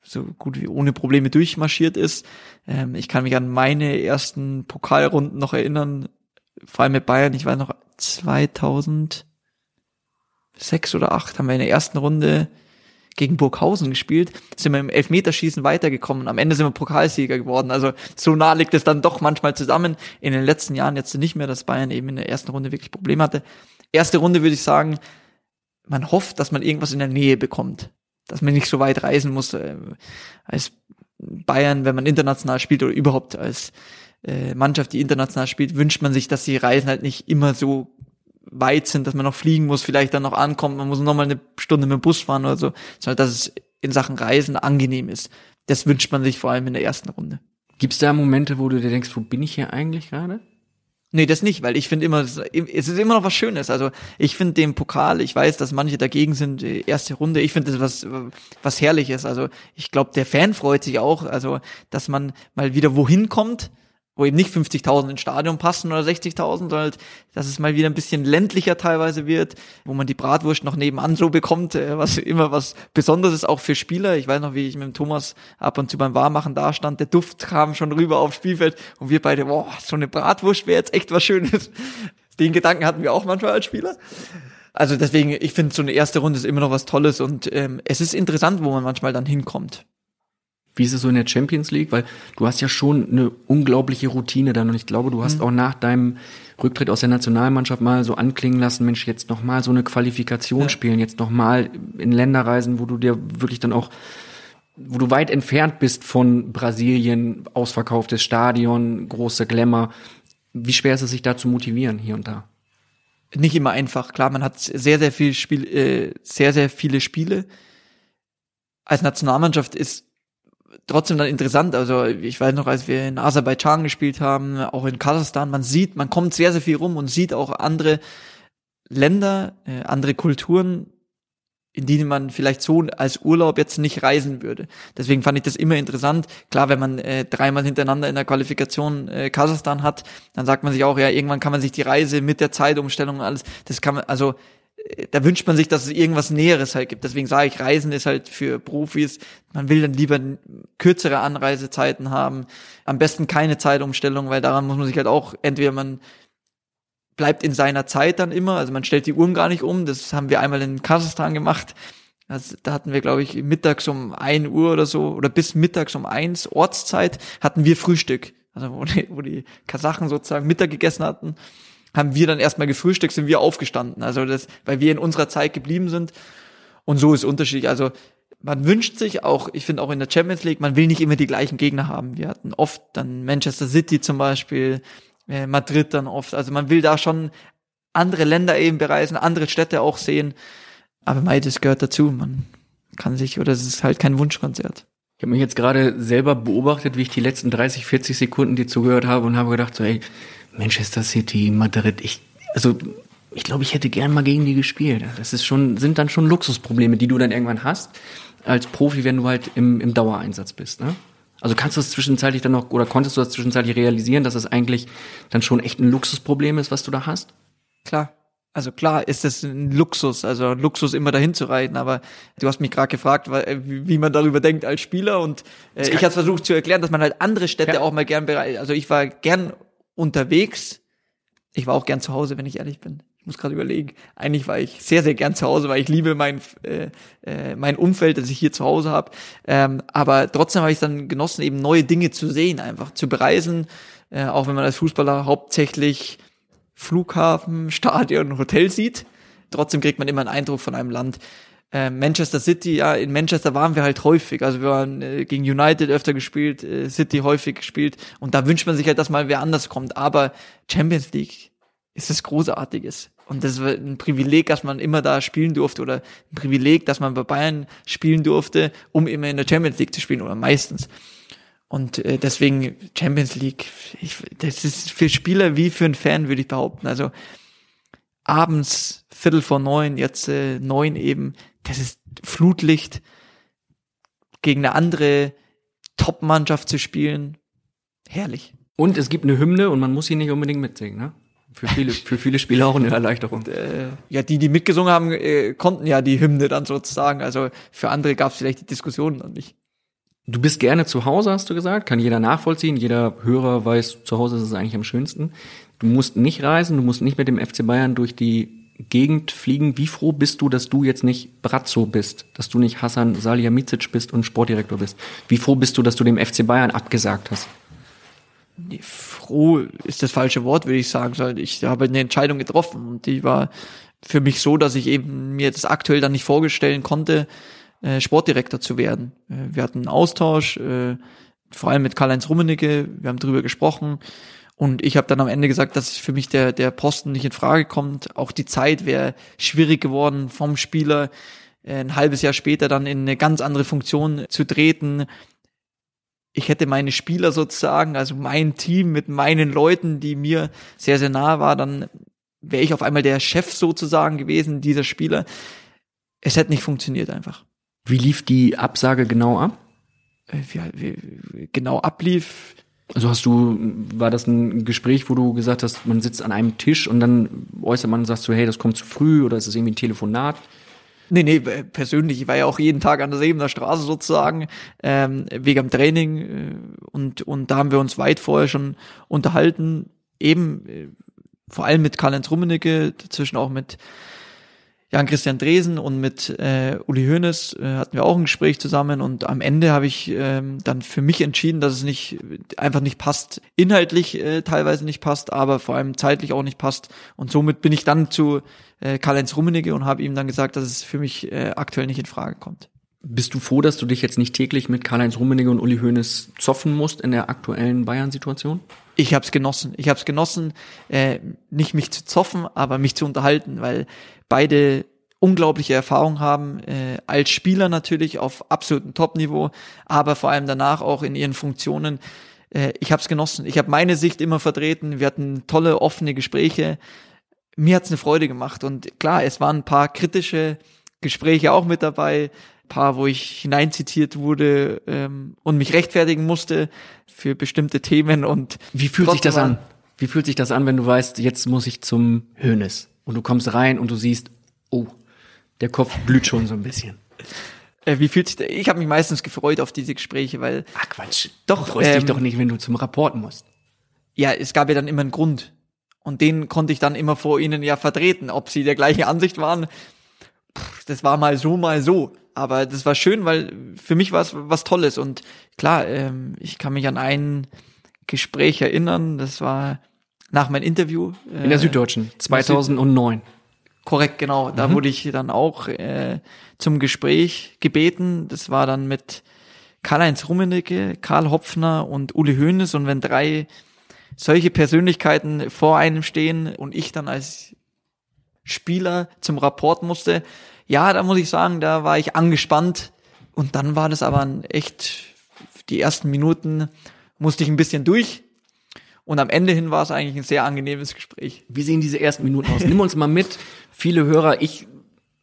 A: so gut wie ohne Probleme durchmarschiert ist. Ähm, ich kann mich an meine ersten Pokalrunden noch erinnern, vor allem mit Bayern, ich weiß noch 2006 oder 8 haben wir in der ersten Runde gegen Burghausen gespielt, sind wir im Elfmeterschießen weitergekommen. Am Ende sind wir Pokalsieger geworden. Also so nah liegt es dann doch manchmal zusammen. In den letzten Jahren jetzt nicht mehr, dass Bayern eben in der ersten Runde wirklich Probleme hatte. Erste Runde würde ich sagen, man hofft, dass man irgendwas in der Nähe bekommt. Dass man nicht so weit reisen muss äh, als Bayern, wenn man international spielt oder überhaupt als äh, Mannschaft, die international spielt, wünscht man sich, dass die Reisen halt nicht immer so weit sind, dass man noch fliegen muss, vielleicht dann noch ankommt, man muss noch mal eine Stunde mit dem Bus fahren oder so, sondern dass es in Sachen Reisen angenehm ist. Das wünscht man sich vor allem in der ersten Runde.
C: Gibt's da Momente, wo du dir denkst, wo bin ich hier eigentlich gerade?
A: Nee, das nicht, weil ich finde immer, es ist immer noch was Schönes. Also ich finde den Pokal, ich weiß, dass manche dagegen sind, erste Runde, ich finde das was, was Herrliches. Also ich glaube, der Fan freut sich auch, also dass man mal wieder wohin kommt, wo eben nicht 50.000 ins Stadion passen oder 60.000, sondern halt, dass es mal wieder ein bisschen ländlicher teilweise wird, wo man die Bratwurst noch nebenan so bekommt, äh, was immer was Besonderes ist, auch für Spieler. Ich weiß noch, wie ich mit dem Thomas ab und zu beim Warmachen da stand, der Duft kam schon rüber aufs Spielfeld und wir beide, boah, so eine Bratwurst wäre jetzt echt was Schönes. [LAUGHS] Den Gedanken hatten wir auch manchmal als Spieler. Also deswegen, ich finde, so eine erste Runde ist immer noch was Tolles und ähm, es ist interessant, wo man manchmal dann hinkommt.
C: Wie ist es so in der Champions League? Weil du hast ja schon eine unglaubliche Routine dann und ich glaube, du hast mhm. auch nach deinem Rücktritt aus der Nationalmannschaft mal so anklingen lassen, Mensch, jetzt nochmal so eine Qualifikation ja. spielen, jetzt nochmal in Länderreisen, wo du dir wirklich dann auch, wo du weit entfernt bist von Brasilien, ausverkauftes Stadion, große Glamour. Wie schwer ist es, sich da zu motivieren hier und da?
A: Nicht immer einfach. Klar, man hat sehr, sehr viel Spiel, äh, sehr, sehr viele Spiele. Als Nationalmannschaft ist trotzdem dann interessant. Also ich weiß noch, als wir in Aserbaidschan gespielt haben, auch in Kasachstan, man sieht, man kommt sehr, sehr viel rum und sieht auch andere Länder, äh, andere Kulturen, in denen man vielleicht so als Urlaub jetzt nicht reisen würde. Deswegen fand ich das immer interessant. Klar, wenn man äh, dreimal hintereinander in der Qualifikation äh, Kasachstan hat, dann sagt man sich auch, ja, irgendwann kann man sich die Reise mit der Zeitumstellung und alles, das kann man, also da wünscht man sich, dass es irgendwas Näheres halt gibt. Deswegen sage ich, Reisen ist halt für Profis. Man will dann lieber kürzere Anreisezeiten haben. Am besten keine Zeitumstellung, weil daran muss man sich halt auch, entweder man bleibt in seiner Zeit dann immer, also man stellt die Uhren gar nicht um. Das haben wir einmal in Kasachstan gemacht. Also, da hatten wir, glaube ich, mittags um ein Uhr oder so, oder bis mittags um eins Ortszeit hatten wir Frühstück. Also wo die, wo die Kasachen sozusagen Mittag gegessen hatten haben wir dann erstmal gefrühstückt, sind wir aufgestanden. Also das, weil wir in unserer Zeit geblieben sind. Und so ist unterschiedlich. Also man wünscht sich auch, ich finde auch in der Champions League, man will nicht immer die gleichen Gegner haben. Wir hatten oft dann Manchester City zum Beispiel, äh, Madrid dann oft. Also man will da schon andere Länder eben bereisen, andere Städte auch sehen. Aber mei, das gehört dazu. Man kann sich, oder es ist halt kein Wunschkonzert.
C: Ich habe mich jetzt gerade selber beobachtet, wie ich die letzten 30, 40 Sekunden dir zugehört habe und habe gedacht, so, ey, Manchester City, Madrid, ich, also ich glaube, ich hätte gern mal gegen die gespielt. Das ist schon, sind dann schon Luxusprobleme, die du dann irgendwann hast als Profi, wenn du halt im, im Dauereinsatz bist. Ne? Also kannst du das zwischenzeitlich dann noch oder konntest du das zwischenzeitlich realisieren, dass das eigentlich dann schon echt ein Luxusproblem ist, was du da hast?
A: Klar. Also klar ist das ein Luxus, also Luxus immer dahin zu reiten, aber du hast mich gerade gefragt, wie man darüber denkt als Spieler und äh, ich habe versucht zu erklären, dass man halt andere Städte ja. auch mal gern bereit, also ich war gern unterwegs. Ich war auch gern zu Hause, wenn ich ehrlich bin. Ich muss gerade überlegen. Eigentlich war ich sehr, sehr gern zu Hause, weil ich liebe mein, äh, äh, mein Umfeld, das ich hier zu Hause habe. Ähm, aber trotzdem habe ich dann genossen, eben neue Dinge zu sehen, einfach zu bereisen. Äh, auch wenn man als Fußballer hauptsächlich Flughafen, [LAUGHS] Stadion, Hotel sieht. Trotzdem kriegt man immer einen Eindruck von einem Land. Äh, Manchester City, ja, in Manchester waren wir halt häufig. Also wir waren äh, gegen United öfter gespielt, äh, City häufig gespielt. Und da wünscht man sich halt, dass mal wer anders kommt. Aber Champions League ist das Großartiges. Und das ist ein Privileg, dass man immer da spielen durfte oder ein Privileg, dass man bei Bayern spielen durfte, um immer in der Champions League zu spielen oder meistens. Und äh, deswegen Champions League, ich, das ist für Spieler wie für einen Fan, würde ich behaupten. Also abends Viertel vor neun, jetzt äh, neun eben, das ist Flutlicht gegen eine andere Top-Mannschaft zu spielen. Herrlich.
C: Und es gibt eine Hymne und man muss sie nicht unbedingt mitsingen, ne? Für viele, [LAUGHS] für viele Spieler auch eine Erleichterung. Und,
A: äh, ja, die, die mitgesungen haben, äh, konnten ja die Hymne dann sozusagen. Also für andere gab es vielleicht die Diskussionen noch nicht.
C: Du bist gerne zu Hause, hast du gesagt. Kann jeder nachvollziehen. Jeder Hörer weiß, zu Hause ist es eigentlich am schönsten. Du musst nicht reisen, du musst nicht mit dem FC Bayern durch die Gegend fliegen. Wie froh bist du, dass du jetzt nicht Brazzo bist, dass du nicht Hassan Salihamidzic bist und Sportdirektor bist? Wie froh bist du, dass du dem FC Bayern abgesagt hast?
A: Nee, froh ist das falsche Wort, würde ich sagen. Ich habe eine Entscheidung getroffen und die war für mich so, dass ich eben mir das aktuell dann nicht vorstellen konnte, äh, Sportdirektor zu werden. Äh, wir hatten einen Austausch, äh, vor allem mit Karl-Heinz Rummenigge, wir haben drüber gesprochen und ich habe dann am Ende gesagt, dass für mich der, der Posten nicht in Frage kommt. Auch die Zeit wäre schwierig geworden vom Spieler, äh, ein halbes Jahr später dann in eine ganz andere Funktion zu treten ich hätte meine Spieler sozusagen, also mein Team mit meinen Leuten, die mir sehr, sehr nahe war, dann wäre ich auf einmal der Chef sozusagen gewesen, dieser Spieler. Es hätte nicht funktioniert einfach.
C: Wie lief die Absage genau ab?
A: Äh, wie, wie, genau ablief.
C: Also hast du, war das ein Gespräch, wo du gesagt hast, man sitzt an einem Tisch und dann äußert man und sagst so, hey, das kommt zu früh oder ist es irgendwie ein Telefonat?
A: Nee, nee, persönlich, ich war ja auch jeden Tag an der Sebener Straße sozusagen, ähm, wegen am Training äh, und, und da haben wir uns weit vorher schon unterhalten, eben äh, vor allem mit Karl-Heinz Rummenigge, dazwischen auch mit Jan-Christian Dresen und mit äh, Uli Hoeneß äh, hatten wir auch ein Gespräch zusammen und am Ende habe ich ähm, dann für mich entschieden, dass es nicht einfach nicht passt, inhaltlich äh, teilweise nicht passt, aber vor allem zeitlich auch nicht passt und somit bin ich dann zu äh, Karl-Heinz Rummenigge und habe ihm dann gesagt, dass es für mich äh, aktuell nicht in Frage kommt.
C: Bist du froh, dass du dich jetzt nicht täglich mit Karl-Heinz Rummenigge und Uli Hoeneß zoffen musst in der aktuellen Bayern-Situation?
A: Ich habe es genossen. Ich habe es genossen, äh, nicht mich zu zoffen, aber mich zu unterhalten, weil beide unglaubliche Erfahrung haben, äh, als Spieler natürlich auf absolutem Top-Niveau, aber vor allem danach auch in ihren Funktionen. Äh, ich habe es genossen. Ich habe meine Sicht immer vertreten. Wir hatten tolle, offene Gespräche. Mir hat's eine Freude gemacht. Und klar, es waren ein paar kritische Gespräche auch mit dabei, paar, wo ich hineinzitiert wurde ähm, und mich rechtfertigen musste für bestimmte Themen. Und
C: wie fühlt sich das an? Wie fühlt sich das an, wenn du weißt, jetzt muss ich zum Hönes? und du kommst rein und du siehst, oh, der Kopf blüht schon so ein bisschen.
A: Äh, wie fühlt sich der? Ich habe mich meistens gefreut auf diese Gespräche, weil.
C: Ach Quatsch. Doch. Du freust ähm, dich doch nicht, wenn du zum Rapporten musst.
A: Ja, es gab ja dann immer einen Grund. Und den konnte ich dann immer vor ihnen ja vertreten. Ob sie der gleichen Ansicht waren, pff, das war mal so, mal so. Aber das war schön, weil für mich war es was Tolles. Und klar, ähm, ich kann mich an ein Gespräch erinnern. Das war nach meinem Interview.
C: Äh, in der Süddeutschen, 2009.
A: Korrekt, genau. Da mhm. wurde ich dann auch äh, zum Gespräch gebeten. Das war dann mit Karl-Heinz Rummenigge, Karl Hopfner und Uli Hoeneß. Und wenn drei solche Persönlichkeiten vor einem stehen und ich dann als Spieler zum Rapport musste, ja, da muss ich sagen, da war ich angespannt. Und dann war das aber echt, die ersten Minuten musste ich ein bisschen durch und am Ende hin war es eigentlich ein sehr angenehmes Gespräch.
C: Wie sehen diese ersten Minuten aus? Nimm uns mal mit. Viele Hörer, ich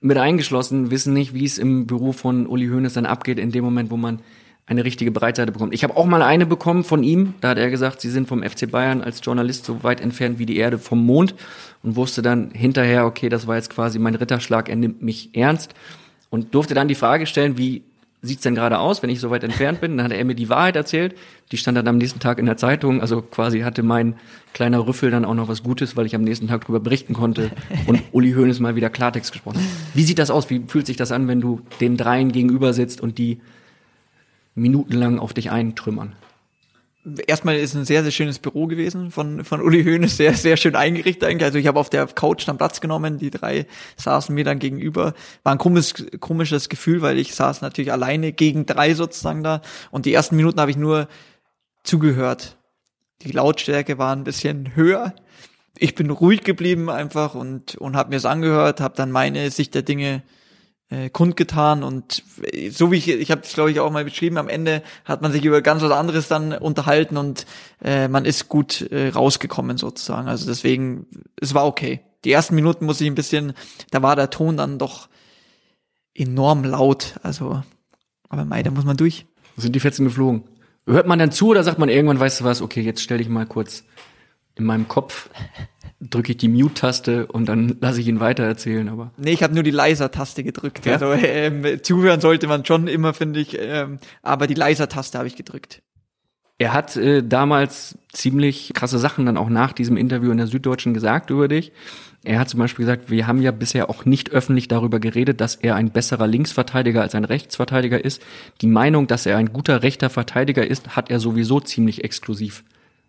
C: mit eingeschlossen, wissen nicht, wie es im Büro von Uli Hoeneß dann abgeht in dem Moment, wo man eine richtige Breitseite bekommt. Ich habe auch mal eine bekommen von ihm. Da hat er gesagt, sie sind vom FC Bayern als Journalist so weit entfernt wie die Erde vom Mond und wusste dann hinterher, okay, das war jetzt quasi mein Ritterschlag, er nimmt mich ernst und durfte dann die Frage stellen, wie sieht's denn gerade aus, wenn ich so weit entfernt bin? Dann hat er mir die Wahrheit erzählt. Die stand dann am nächsten Tag in der Zeitung. Also quasi hatte mein kleiner Rüffel dann auch noch was Gutes, weil ich am nächsten Tag darüber berichten konnte und [LAUGHS] Uli Hoeneß mal wieder Klartext gesprochen hat. Wie sieht das aus? Wie fühlt sich das an, wenn du den dreien gegenüber sitzt und die minutenlang auf dich eintrümmern?
A: erstmal ist ein sehr, sehr schönes Büro gewesen von, von Uli Hoeneß, sehr, sehr schön eingerichtet eigentlich. Also ich habe auf der Couch dann Platz genommen, die drei saßen mir dann gegenüber. War ein komisches, komisches Gefühl, weil ich saß natürlich alleine gegen drei sozusagen da. Und die ersten Minuten habe ich nur zugehört. Die Lautstärke war ein bisschen höher. Ich bin ruhig geblieben einfach und, und habe mir es angehört, habe dann meine Sicht der Dinge äh, kundgetan und äh, so wie ich, ich habe es glaube ich auch mal beschrieben, am Ende hat man sich über ganz was anderes dann unterhalten und äh, man ist gut äh, rausgekommen sozusagen. Also deswegen, es war okay. Die ersten Minuten muss ich ein bisschen, da war der Ton dann doch enorm laut. Also, aber mei, da muss man durch.
C: Sind die Fetzen geflogen? Hört man dann zu oder sagt man irgendwann, weißt du was, okay, jetzt stell dich mal kurz in meinem Kopf drücke ich die Mute-Taste und dann lasse ich ihn weitererzählen. Aber
A: nee, ich habe nur die Leiser-Taste gedrückt. Ja? Also ähm, zuhören sollte man schon immer, finde ich. Ähm, aber die Leiser-Taste habe ich gedrückt.
C: Er hat äh, damals ziemlich krasse Sachen dann auch nach diesem Interview in der Süddeutschen gesagt über dich. Er hat zum Beispiel gesagt, wir haben ja bisher auch nicht öffentlich darüber geredet, dass er ein besserer Linksverteidiger als ein Rechtsverteidiger ist. Die Meinung, dass er ein guter rechter Verteidiger ist, hat er sowieso ziemlich exklusiv.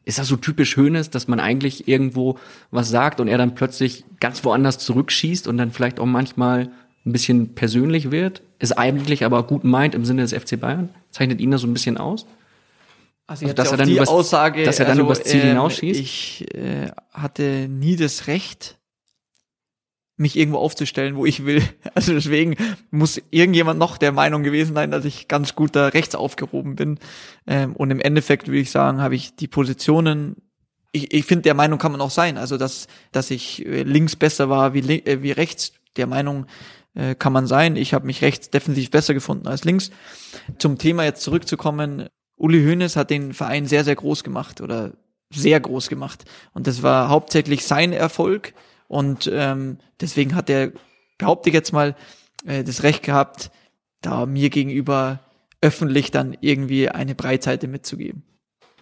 C: Ist das so typisch Hönes, dass man eigentlich irgendwo was sagt und er dann plötzlich ganz woanders zurückschießt und dann vielleicht auch manchmal ein bisschen persönlich wird? Ist eigentlich aber gut meint im Sinne des FC Bayern? Zeichnet ihn das so ein bisschen aus?
A: Also, also dass, er dann die übers, Aussage,
C: dass er dann
A: also,
C: übers Ziel
A: ähm,
C: hinausschießt?
A: Ich äh, hatte nie das Recht, mich irgendwo aufzustellen, wo ich will. [LAUGHS] Also deswegen muss irgendjemand noch der Meinung gewesen sein, dass ich ganz gut da rechts aufgehoben bin. Ähm, und im Endeffekt würde ich sagen, habe ich die Positionen. Ich, ich finde, der Meinung kann man auch sein. Also dass dass ich äh, links besser war wie äh, wie rechts. Der Meinung äh, kann man sein. Ich habe mich rechts defensiv besser gefunden als links. Zum Thema jetzt zurückzukommen. Uli Hoeneß hat den Verein sehr sehr groß gemacht oder sehr groß gemacht. Und das war hauptsächlich sein Erfolg und ähm, deswegen hat er, behaupte ich jetzt mal, äh, das Recht gehabt, da mir gegenüber öffentlich dann irgendwie eine Breitseite mitzugeben.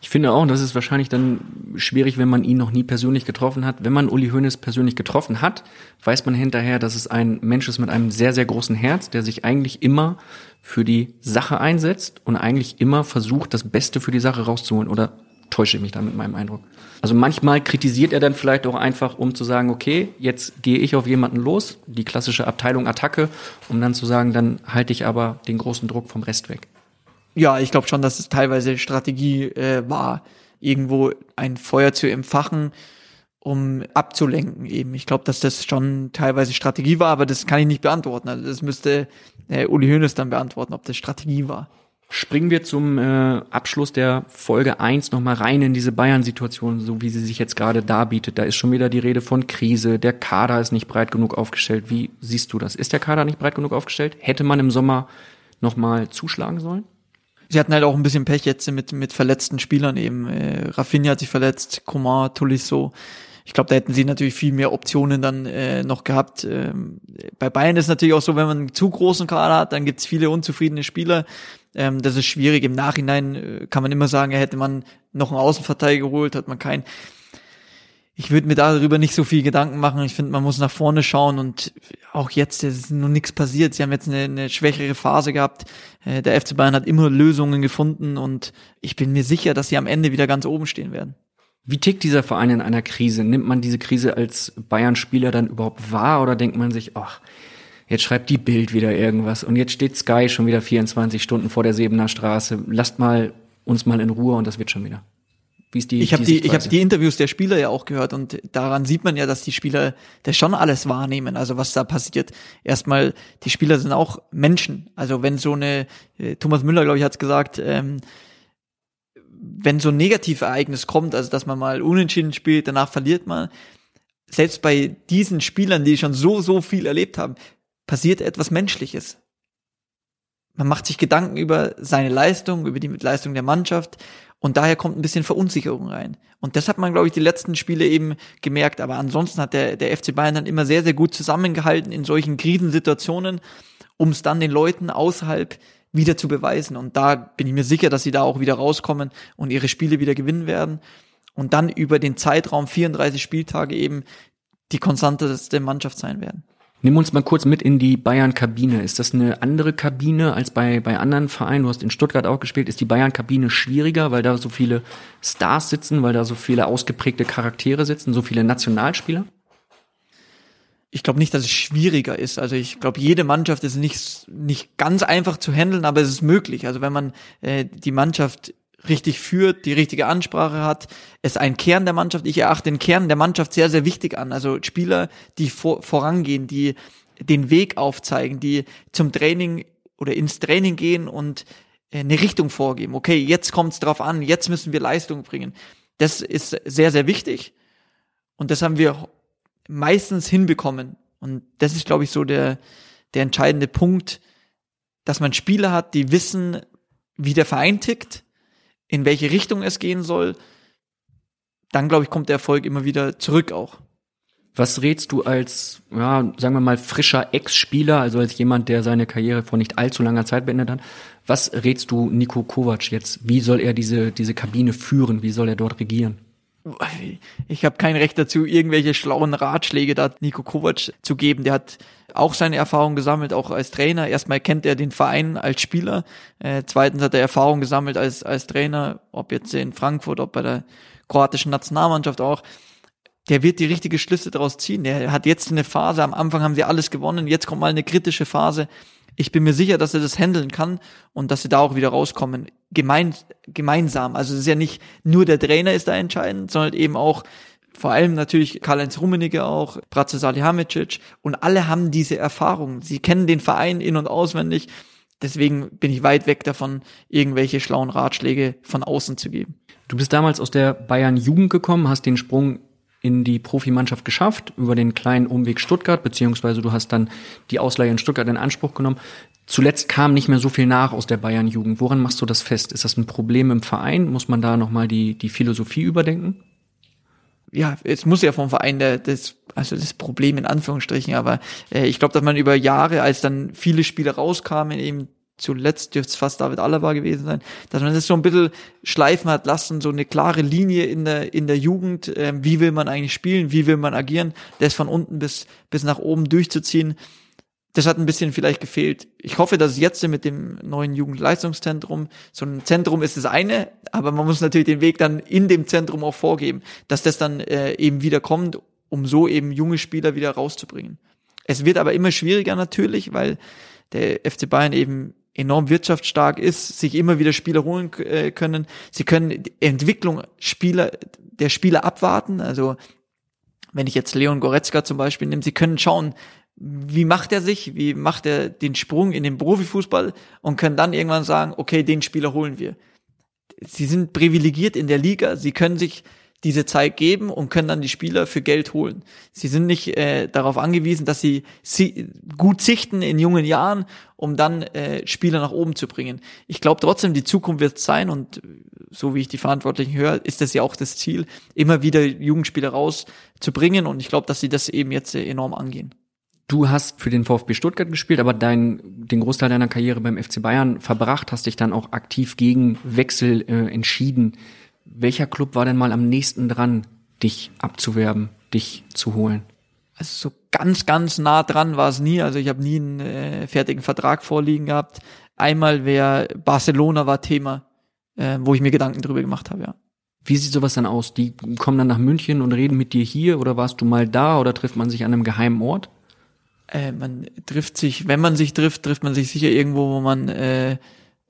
C: Ich finde auch, das ist wahrscheinlich dann schwierig, wenn man ihn noch nie persönlich getroffen hat. Wenn man Uli Hoeneß persönlich getroffen hat, weiß man hinterher, dass es ein Mensch ist mit einem sehr, sehr großen Herz, der sich eigentlich immer für die Sache einsetzt und eigentlich immer versucht, das Beste für die Sache rauszuholen. Oder täusche ich mich da mit meinem Eindruck? Also manchmal kritisiert er dann vielleicht auch einfach, um zu sagen, okay, jetzt gehe ich auf jemanden los, die klassische Abteilung Attacke, um dann zu sagen, dann halte ich aber den großen Druck vom Rest weg.
A: Ja, ich glaube schon, dass es teilweise Strategie äh, war, irgendwo ein Feuer zu empfachen, um abzulenken eben. Ich glaube, dass das schon teilweise Strategie war, aber das kann ich nicht beantworten. Also das müsste äh, Uli Hoeneß dann beantworten, ob das Strategie war.
C: Springen wir zum äh, Abschluss der Folge 1 nochmal rein in diese Bayern-Situation, so wie sie sich jetzt gerade darbietet. Da ist schon wieder die Rede von Krise. Der Kader ist nicht breit genug aufgestellt. Wie siehst du das? Ist der Kader nicht breit genug aufgestellt? Hätte man im Sommer nochmal zuschlagen sollen?
A: Sie hatten halt auch ein bisschen Pech jetzt mit, mit verletzten Spielern eben. Äh, Rafinha hat sich verletzt, Coman, Tolisso. Ich glaube, da hätten sie natürlich viel mehr Optionen dann äh, noch gehabt. Ähm, bei Bayern ist natürlich auch so, wenn man einen zu großen Kader hat, dann gibt's viele unzufriedene Spieler. Ähm, das ist schwierig. Im Nachhinein äh, kann man immer sagen, hätte man noch einen Außenverteidiger geholt, hat man keinen. Ich würde mir darüber nicht so viel Gedanken machen. Ich finde, man muss nach vorne schauen und auch jetzt ist noch nichts passiert. Sie haben jetzt eine, eine schwächere Phase gehabt. Äh, der FC Bayern hat immer Lösungen gefunden und ich bin mir sicher, dass sie am Ende wieder ganz oben stehen werden.
C: Wie tickt dieser Verein in einer Krise? Nimmt man diese Krise als Bayern-Spieler dann überhaupt wahr oder denkt man sich, ach, jetzt schreibt die Bild wieder irgendwas und jetzt steht Sky schon wieder 24 Stunden vor der Sebener Straße. Lasst mal uns mal in Ruhe und das wird schon wieder.
A: Wie ist die, ich habe die, die ich habe die Interviews der Spieler ja auch gehört und daran sieht man ja, dass die Spieler das schon alles wahrnehmen, also was da passiert. Erstmal, die Spieler sind auch Menschen. Also wenn so eine, äh, Thomas Müller, glaube ich, hat's gesagt, ähm, wenn so ein Negativereignis kommt, also dass man mal unentschieden spielt, danach verliert man, selbst bei diesen Spielern, die schon so, so viel erlebt haben, passiert etwas Menschliches. Man macht sich Gedanken über seine Leistung, über die Leistung der Mannschaft und daher kommt ein bisschen Verunsicherung rein. Und das hat man, glaube ich, die letzten Spiele eben gemerkt. Aber ansonsten hat der, der FC Bayern dann immer sehr, sehr gut zusammengehalten in solchen Krisensituationen, um es dann den Leuten außerhalb wieder zu beweisen. Und da bin ich mir sicher, dass sie da auch wieder rauskommen und ihre Spiele wieder gewinnen werden. Und dann über den Zeitraum 34 Spieltage eben die konstanteste Mannschaft sein werden.
C: Nimm uns mal kurz mit in die Bayern-Kabine. Ist das eine andere Kabine als bei, bei anderen Vereinen? Du hast in Stuttgart auch gespielt. Ist die Bayern-Kabine schwieriger, weil da so viele Stars sitzen, weil da so viele ausgeprägte Charaktere sitzen, so viele Nationalspieler?
A: Ich glaube nicht, dass es schwieriger ist. Also ich glaube, jede Mannschaft ist nicht, nicht ganz einfach zu handeln, aber es ist möglich. Also wenn man äh, die Mannschaft richtig führt, die richtige Ansprache hat, ist ein Kern der Mannschaft. Ich erachte den Kern der Mannschaft sehr, sehr wichtig an. Also Spieler, die vor, vorangehen, die den Weg aufzeigen, die zum Training oder ins Training gehen und äh, eine Richtung vorgeben. Okay, jetzt kommt es drauf an, jetzt müssen wir Leistung bringen. Das ist sehr, sehr wichtig. Und das haben wir meistens hinbekommen. Und das ist, glaube ich, so der, der entscheidende Punkt, dass man Spieler hat, die wissen, wie der Verein tickt, in welche Richtung es gehen soll, dann glaube ich, kommt der Erfolg immer wieder zurück auch.
C: Was rätst du als, ja, sagen wir mal, frischer Ex-Spieler, also als jemand, der seine Karriere vor nicht allzu langer Zeit beendet hat? Was rätst du Nico Kovac jetzt? Wie soll er diese, diese Kabine führen? Wie soll er dort regieren?
A: Ich habe kein Recht dazu, irgendwelche schlauen Ratschläge da Nico Kovac zu geben. Der hat auch seine Erfahrung gesammelt, auch als Trainer. Erstmal kennt er den Verein als Spieler. Äh, zweitens hat er Erfahrung gesammelt als, als Trainer, ob jetzt in Frankfurt, ob bei der kroatischen Nationalmannschaft auch. Der wird die richtige Schlüsse daraus ziehen. Der hat jetzt eine Phase, am Anfang haben sie alles gewonnen, jetzt kommt mal eine kritische Phase ich bin mir sicher, dass er das handeln kann und dass sie da auch wieder rauskommen. Gemein, gemeinsam. Also es ist ja nicht nur der Trainer ist da entscheidend, sondern eben auch vor allem natürlich Karl-Heinz Rummenigge auch, Bratze Salihamidzic und alle haben diese Erfahrung. Sie kennen den Verein in- und auswendig. Deswegen bin ich weit weg davon, irgendwelche schlauen Ratschläge von außen zu geben.
C: Du bist damals aus der Bayern Jugend gekommen, hast den Sprung in die Profimannschaft geschafft, über den kleinen Umweg Stuttgart, beziehungsweise du hast dann die Ausleihe in Stuttgart in Anspruch genommen. Zuletzt kam nicht mehr so viel nach aus der Bayern-Jugend. Woran machst du das fest? Ist das ein Problem im Verein? Muss man da nochmal die, die Philosophie überdenken?
A: ja, es muss ja vom Verein der, das, also das Problem in Anführungsstrichen, aber äh, ich glaube, dass man über Jahre, als dann viele Spiele rauskamen, eben zuletzt dürfte es fast David Alaba gewesen sein, dass man das so ein bisschen schleifen hat lassen, so eine klare Linie in der, in der Jugend, äh, wie will man eigentlich spielen, wie will man agieren, das von unten bis, bis nach oben durchzuziehen. Das hat ein bisschen vielleicht gefehlt. Ich hoffe, dass es jetzt mit dem neuen Jugendleistungszentrum, so ein Zentrum ist das eine, aber man muss natürlich den Weg dann in dem Zentrum auch vorgeben, dass das dann äh, eben wieder kommt, um so eben junge Spieler wieder rauszubringen. Es wird aber immer schwieriger natürlich, weil der FC Bayern eben enorm wirtschaftsstark ist, sich immer wieder Spieler holen äh, können. Sie können die Entwicklung Spieler, der Spieler abwarten. Also wenn ich jetzt Leon Goretzka zum Beispiel nehme, sie können schauen, wie macht er sich, wie macht er den Sprung in den Profifußball und können dann irgendwann sagen, okay, den Spieler holen wir. Sie sind privilegiert in der Liga, sie können sich diese Zeit geben und können dann die Spieler für Geld holen. Sie sind nicht äh, darauf angewiesen, dass sie, sie gut sichten in jungen Jahren, um dann äh, Spieler nach oben zu bringen. Ich glaube trotzdem, die Zukunft wird sein und so wie ich die Verantwortlichen höre, ist das ja auch das Ziel, immer wieder Jugendspieler rauszubringen und ich glaube, dass sie das eben jetzt äh, enorm angehen.
C: Du hast für den VfB Stuttgart gespielt, aber dein, den Großteil deiner Karriere beim FC Bayern verbracht, hast dich dann auch aktiv gegen Wechsel äh, entschieden welcher Club war denn mal am nächsten dran, dich abzuwerben, dich zu holen?
A: Also so ganz, ganz nah dran war es nie. Also ich habe nie einen äh, fertigen Vertrag vorliegen gehabt. Einmal wäre Barcelona war Thema, äh, wo ich mir Gedanken drüber gemacht habe, ja.
C: Wie sieht sowas dann aus? Die kommen dann nach München und reden mit dir hier oder warst du mal da oder trifft man sich an einem geheimen Ort?
A: Äh, man trifft sich, wenn man sich trifft, trifft man sich sicher irgendwo, wo man äh,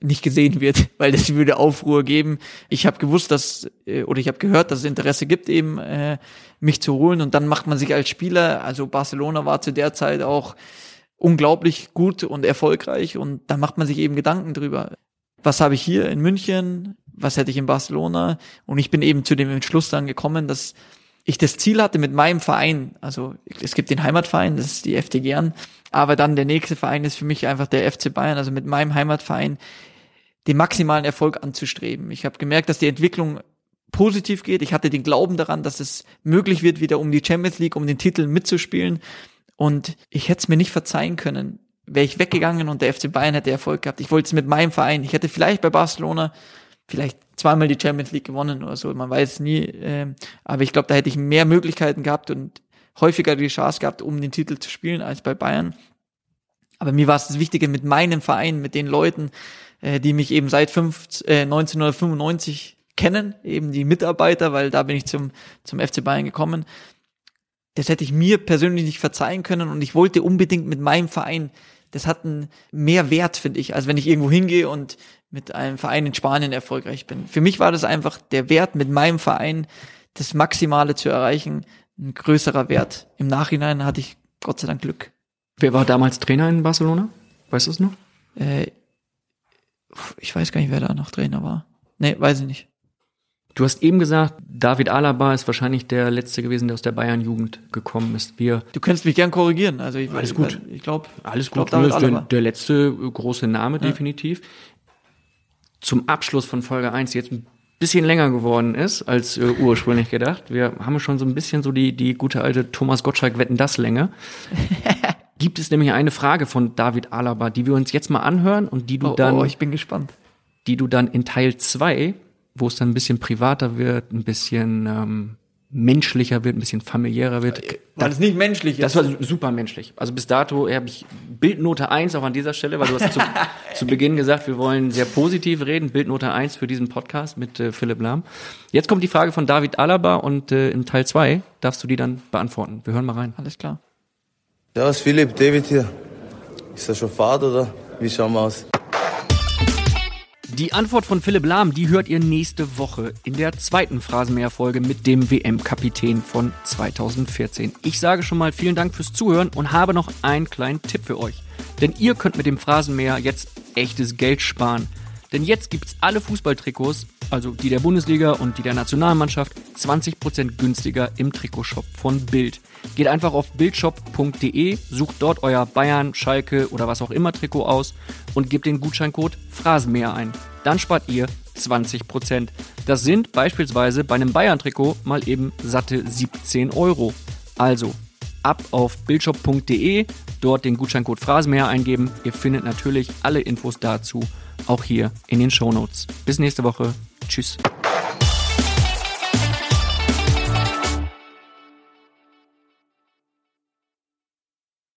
A: nicht gesehen wird, [LAUGHS] weil das würde Aufruhr geben. Ich habe gewusst, dass äh, oder ich habe gehört, dass es Interesse gibt, eben äh, mich zu holen und dann macht man sich als Spieler, also Barcelona war zu der Zeit auch unglaublich gut und erfolgreich und da macht man sich eben Gedanken drüber. Was habe ich hier in München? Was hätte ich in Barcelona? Und ich bin eben zu dem Entschluss dann gekommen, dass ich das Ziel hatte mit meinem Verein, also es gibt den Heimatverein, das ist die FT Gern, aber dann der nächste Verein ist für mich einfach der FC Bayern, also mit meinem Heimatverein den maximalen Erfolg anzustreben. Ich habe gemerkt, dass die Entwicklung positiv geht. Ich hatte den Glauben daran, dass es möglich wird, wieder um die Champions League, um den Titel mitzuspielen. Und ich hätte es mir nicht verzeihen können, wäre ich weggegangen und der FC Bayern hätte Erfolg gehabt. Ich wollte es mit meinem Verein. Ich hätte vielleicht bei Barcelona vielleicht zweimal die Champions League gewonnen oder so, man weiß nie. Ähm, aber ich glaube, da hätte ich mehr Möglichkeiten gehabt und häufiger die Chance gehabt, um den Titel zu spielen als bei Bayern. Aber mir war es das Wichtige mit meinem Verein, mit den Leuten, äh, die mich eben seit fünf, äh, 1995 kennen, eben die Mitarbeiter, weil da bin ich zum, zum FC Bayern gekommen. Das hätte ich mir persönlich nicht verzeihen können und ich wollte unbedingt mit meinem Verein, das hat einen mehr Wert, finde ich, als wenn ich irgendwo hingehe und mit einem Verein in Spanien erfolgreich bin. Für mich war das einfach der Wert, mit meinem Verein das Maximale zu erreichen, ein größerer Wert. Im Nachhinein hatte ich Gott sei Dank Glück.
C: Wer war damals Trainer in Barcelona? Weißt du es noch?
A: Äh, ich weiß gar nicht, wer da noch Trainer war. Nee, weiß ich nicht.
C: Du hast eben gesagt, David Alaba ist wahrscheinlich der letzte gewesen, der aus der Bayern-Jugend gekommen ist. Wir
A: Du könntest mich gern korrigieren. Also ich,
C: Alles gut.
A: Ich, glaube,
C: Alles
A: glaub,
C: gut, Nö,
A: David
C: ist der,
A: Alaba.
C: der letzte große Name definitiv. Zum Abschluss von Folge 1, die jetzt ein bisschen länger geworden ist als äh, ursprünglich gedacht. Wir haben schon so ein bisschen so die, die gute alte Thomas Gottschalk Wetten das Länge. [LAUGHS] Gibt es nämlich eine Frage von David Alaba, die wir uns jetzt mal anhören und die du
A: Oh,
C: dann
A: oh, ich bin gespannt.
C: die du dann in Teil 2, wo es dann ein bisschen privater wird, ein bisschen ähm, menschlicher wird, ein bisschen familiärer wird.
A: Weil es nicht menschlich ist.
C: Das war super menschlich. Also bis dato habe ich Bildnote 1 auch an dieser Stelle, weil du hast zu, [LAUGHS] zu Beginn gesagt, wir wollen sehr positiv reden. Bildnote 1 für diesen Podcast mit äh, Philipp Lahm. Jetzt kommt die Frage von David Alaba und äh, in Teil 2 darfst du die dann beantworten. Wir hören mal rein.
A: Alles klar.
D: Servus Philipp, David hier. Ist er schon Fahrt oder wie schauen wir aus?
C: Die Antwort von Philipp Lahm, die hört ihr nächste Woche in der zweiten Phrasenmäher-Folge mit dem WM-Kapitän von 2014. Ich sage schon mal vielen Dank fürs Zuhören und habe noch einen kleinen Tipp für euch. Denn ihr könnt mit dem Phrasenmäher jetzt echtes Geld sparen. Denn jetzt gibt's alle Fußballtrikots, also die der Bundesliga und die der Nationalmannschaft, 20% günstiger im Trikotshop von Bild. Geht einfach auf bildshop.de, sucht dort euer Bayern, Schalke oder was auch immer Trikot aus und gebt den Gutscheincode Phrasenmäher ein. Dann spart ihr 20%. Das sind beispielsweise bei einem Bayern-Trikot mal eben satte 17 Euro. Also ab auf bildshop.de, dort den Gutscheincode Phrasenmäher eingeben. Ihr findet natürlich alle Infos dazu auch hier in den Shownotes. Bis nächste Woche. Tschüss.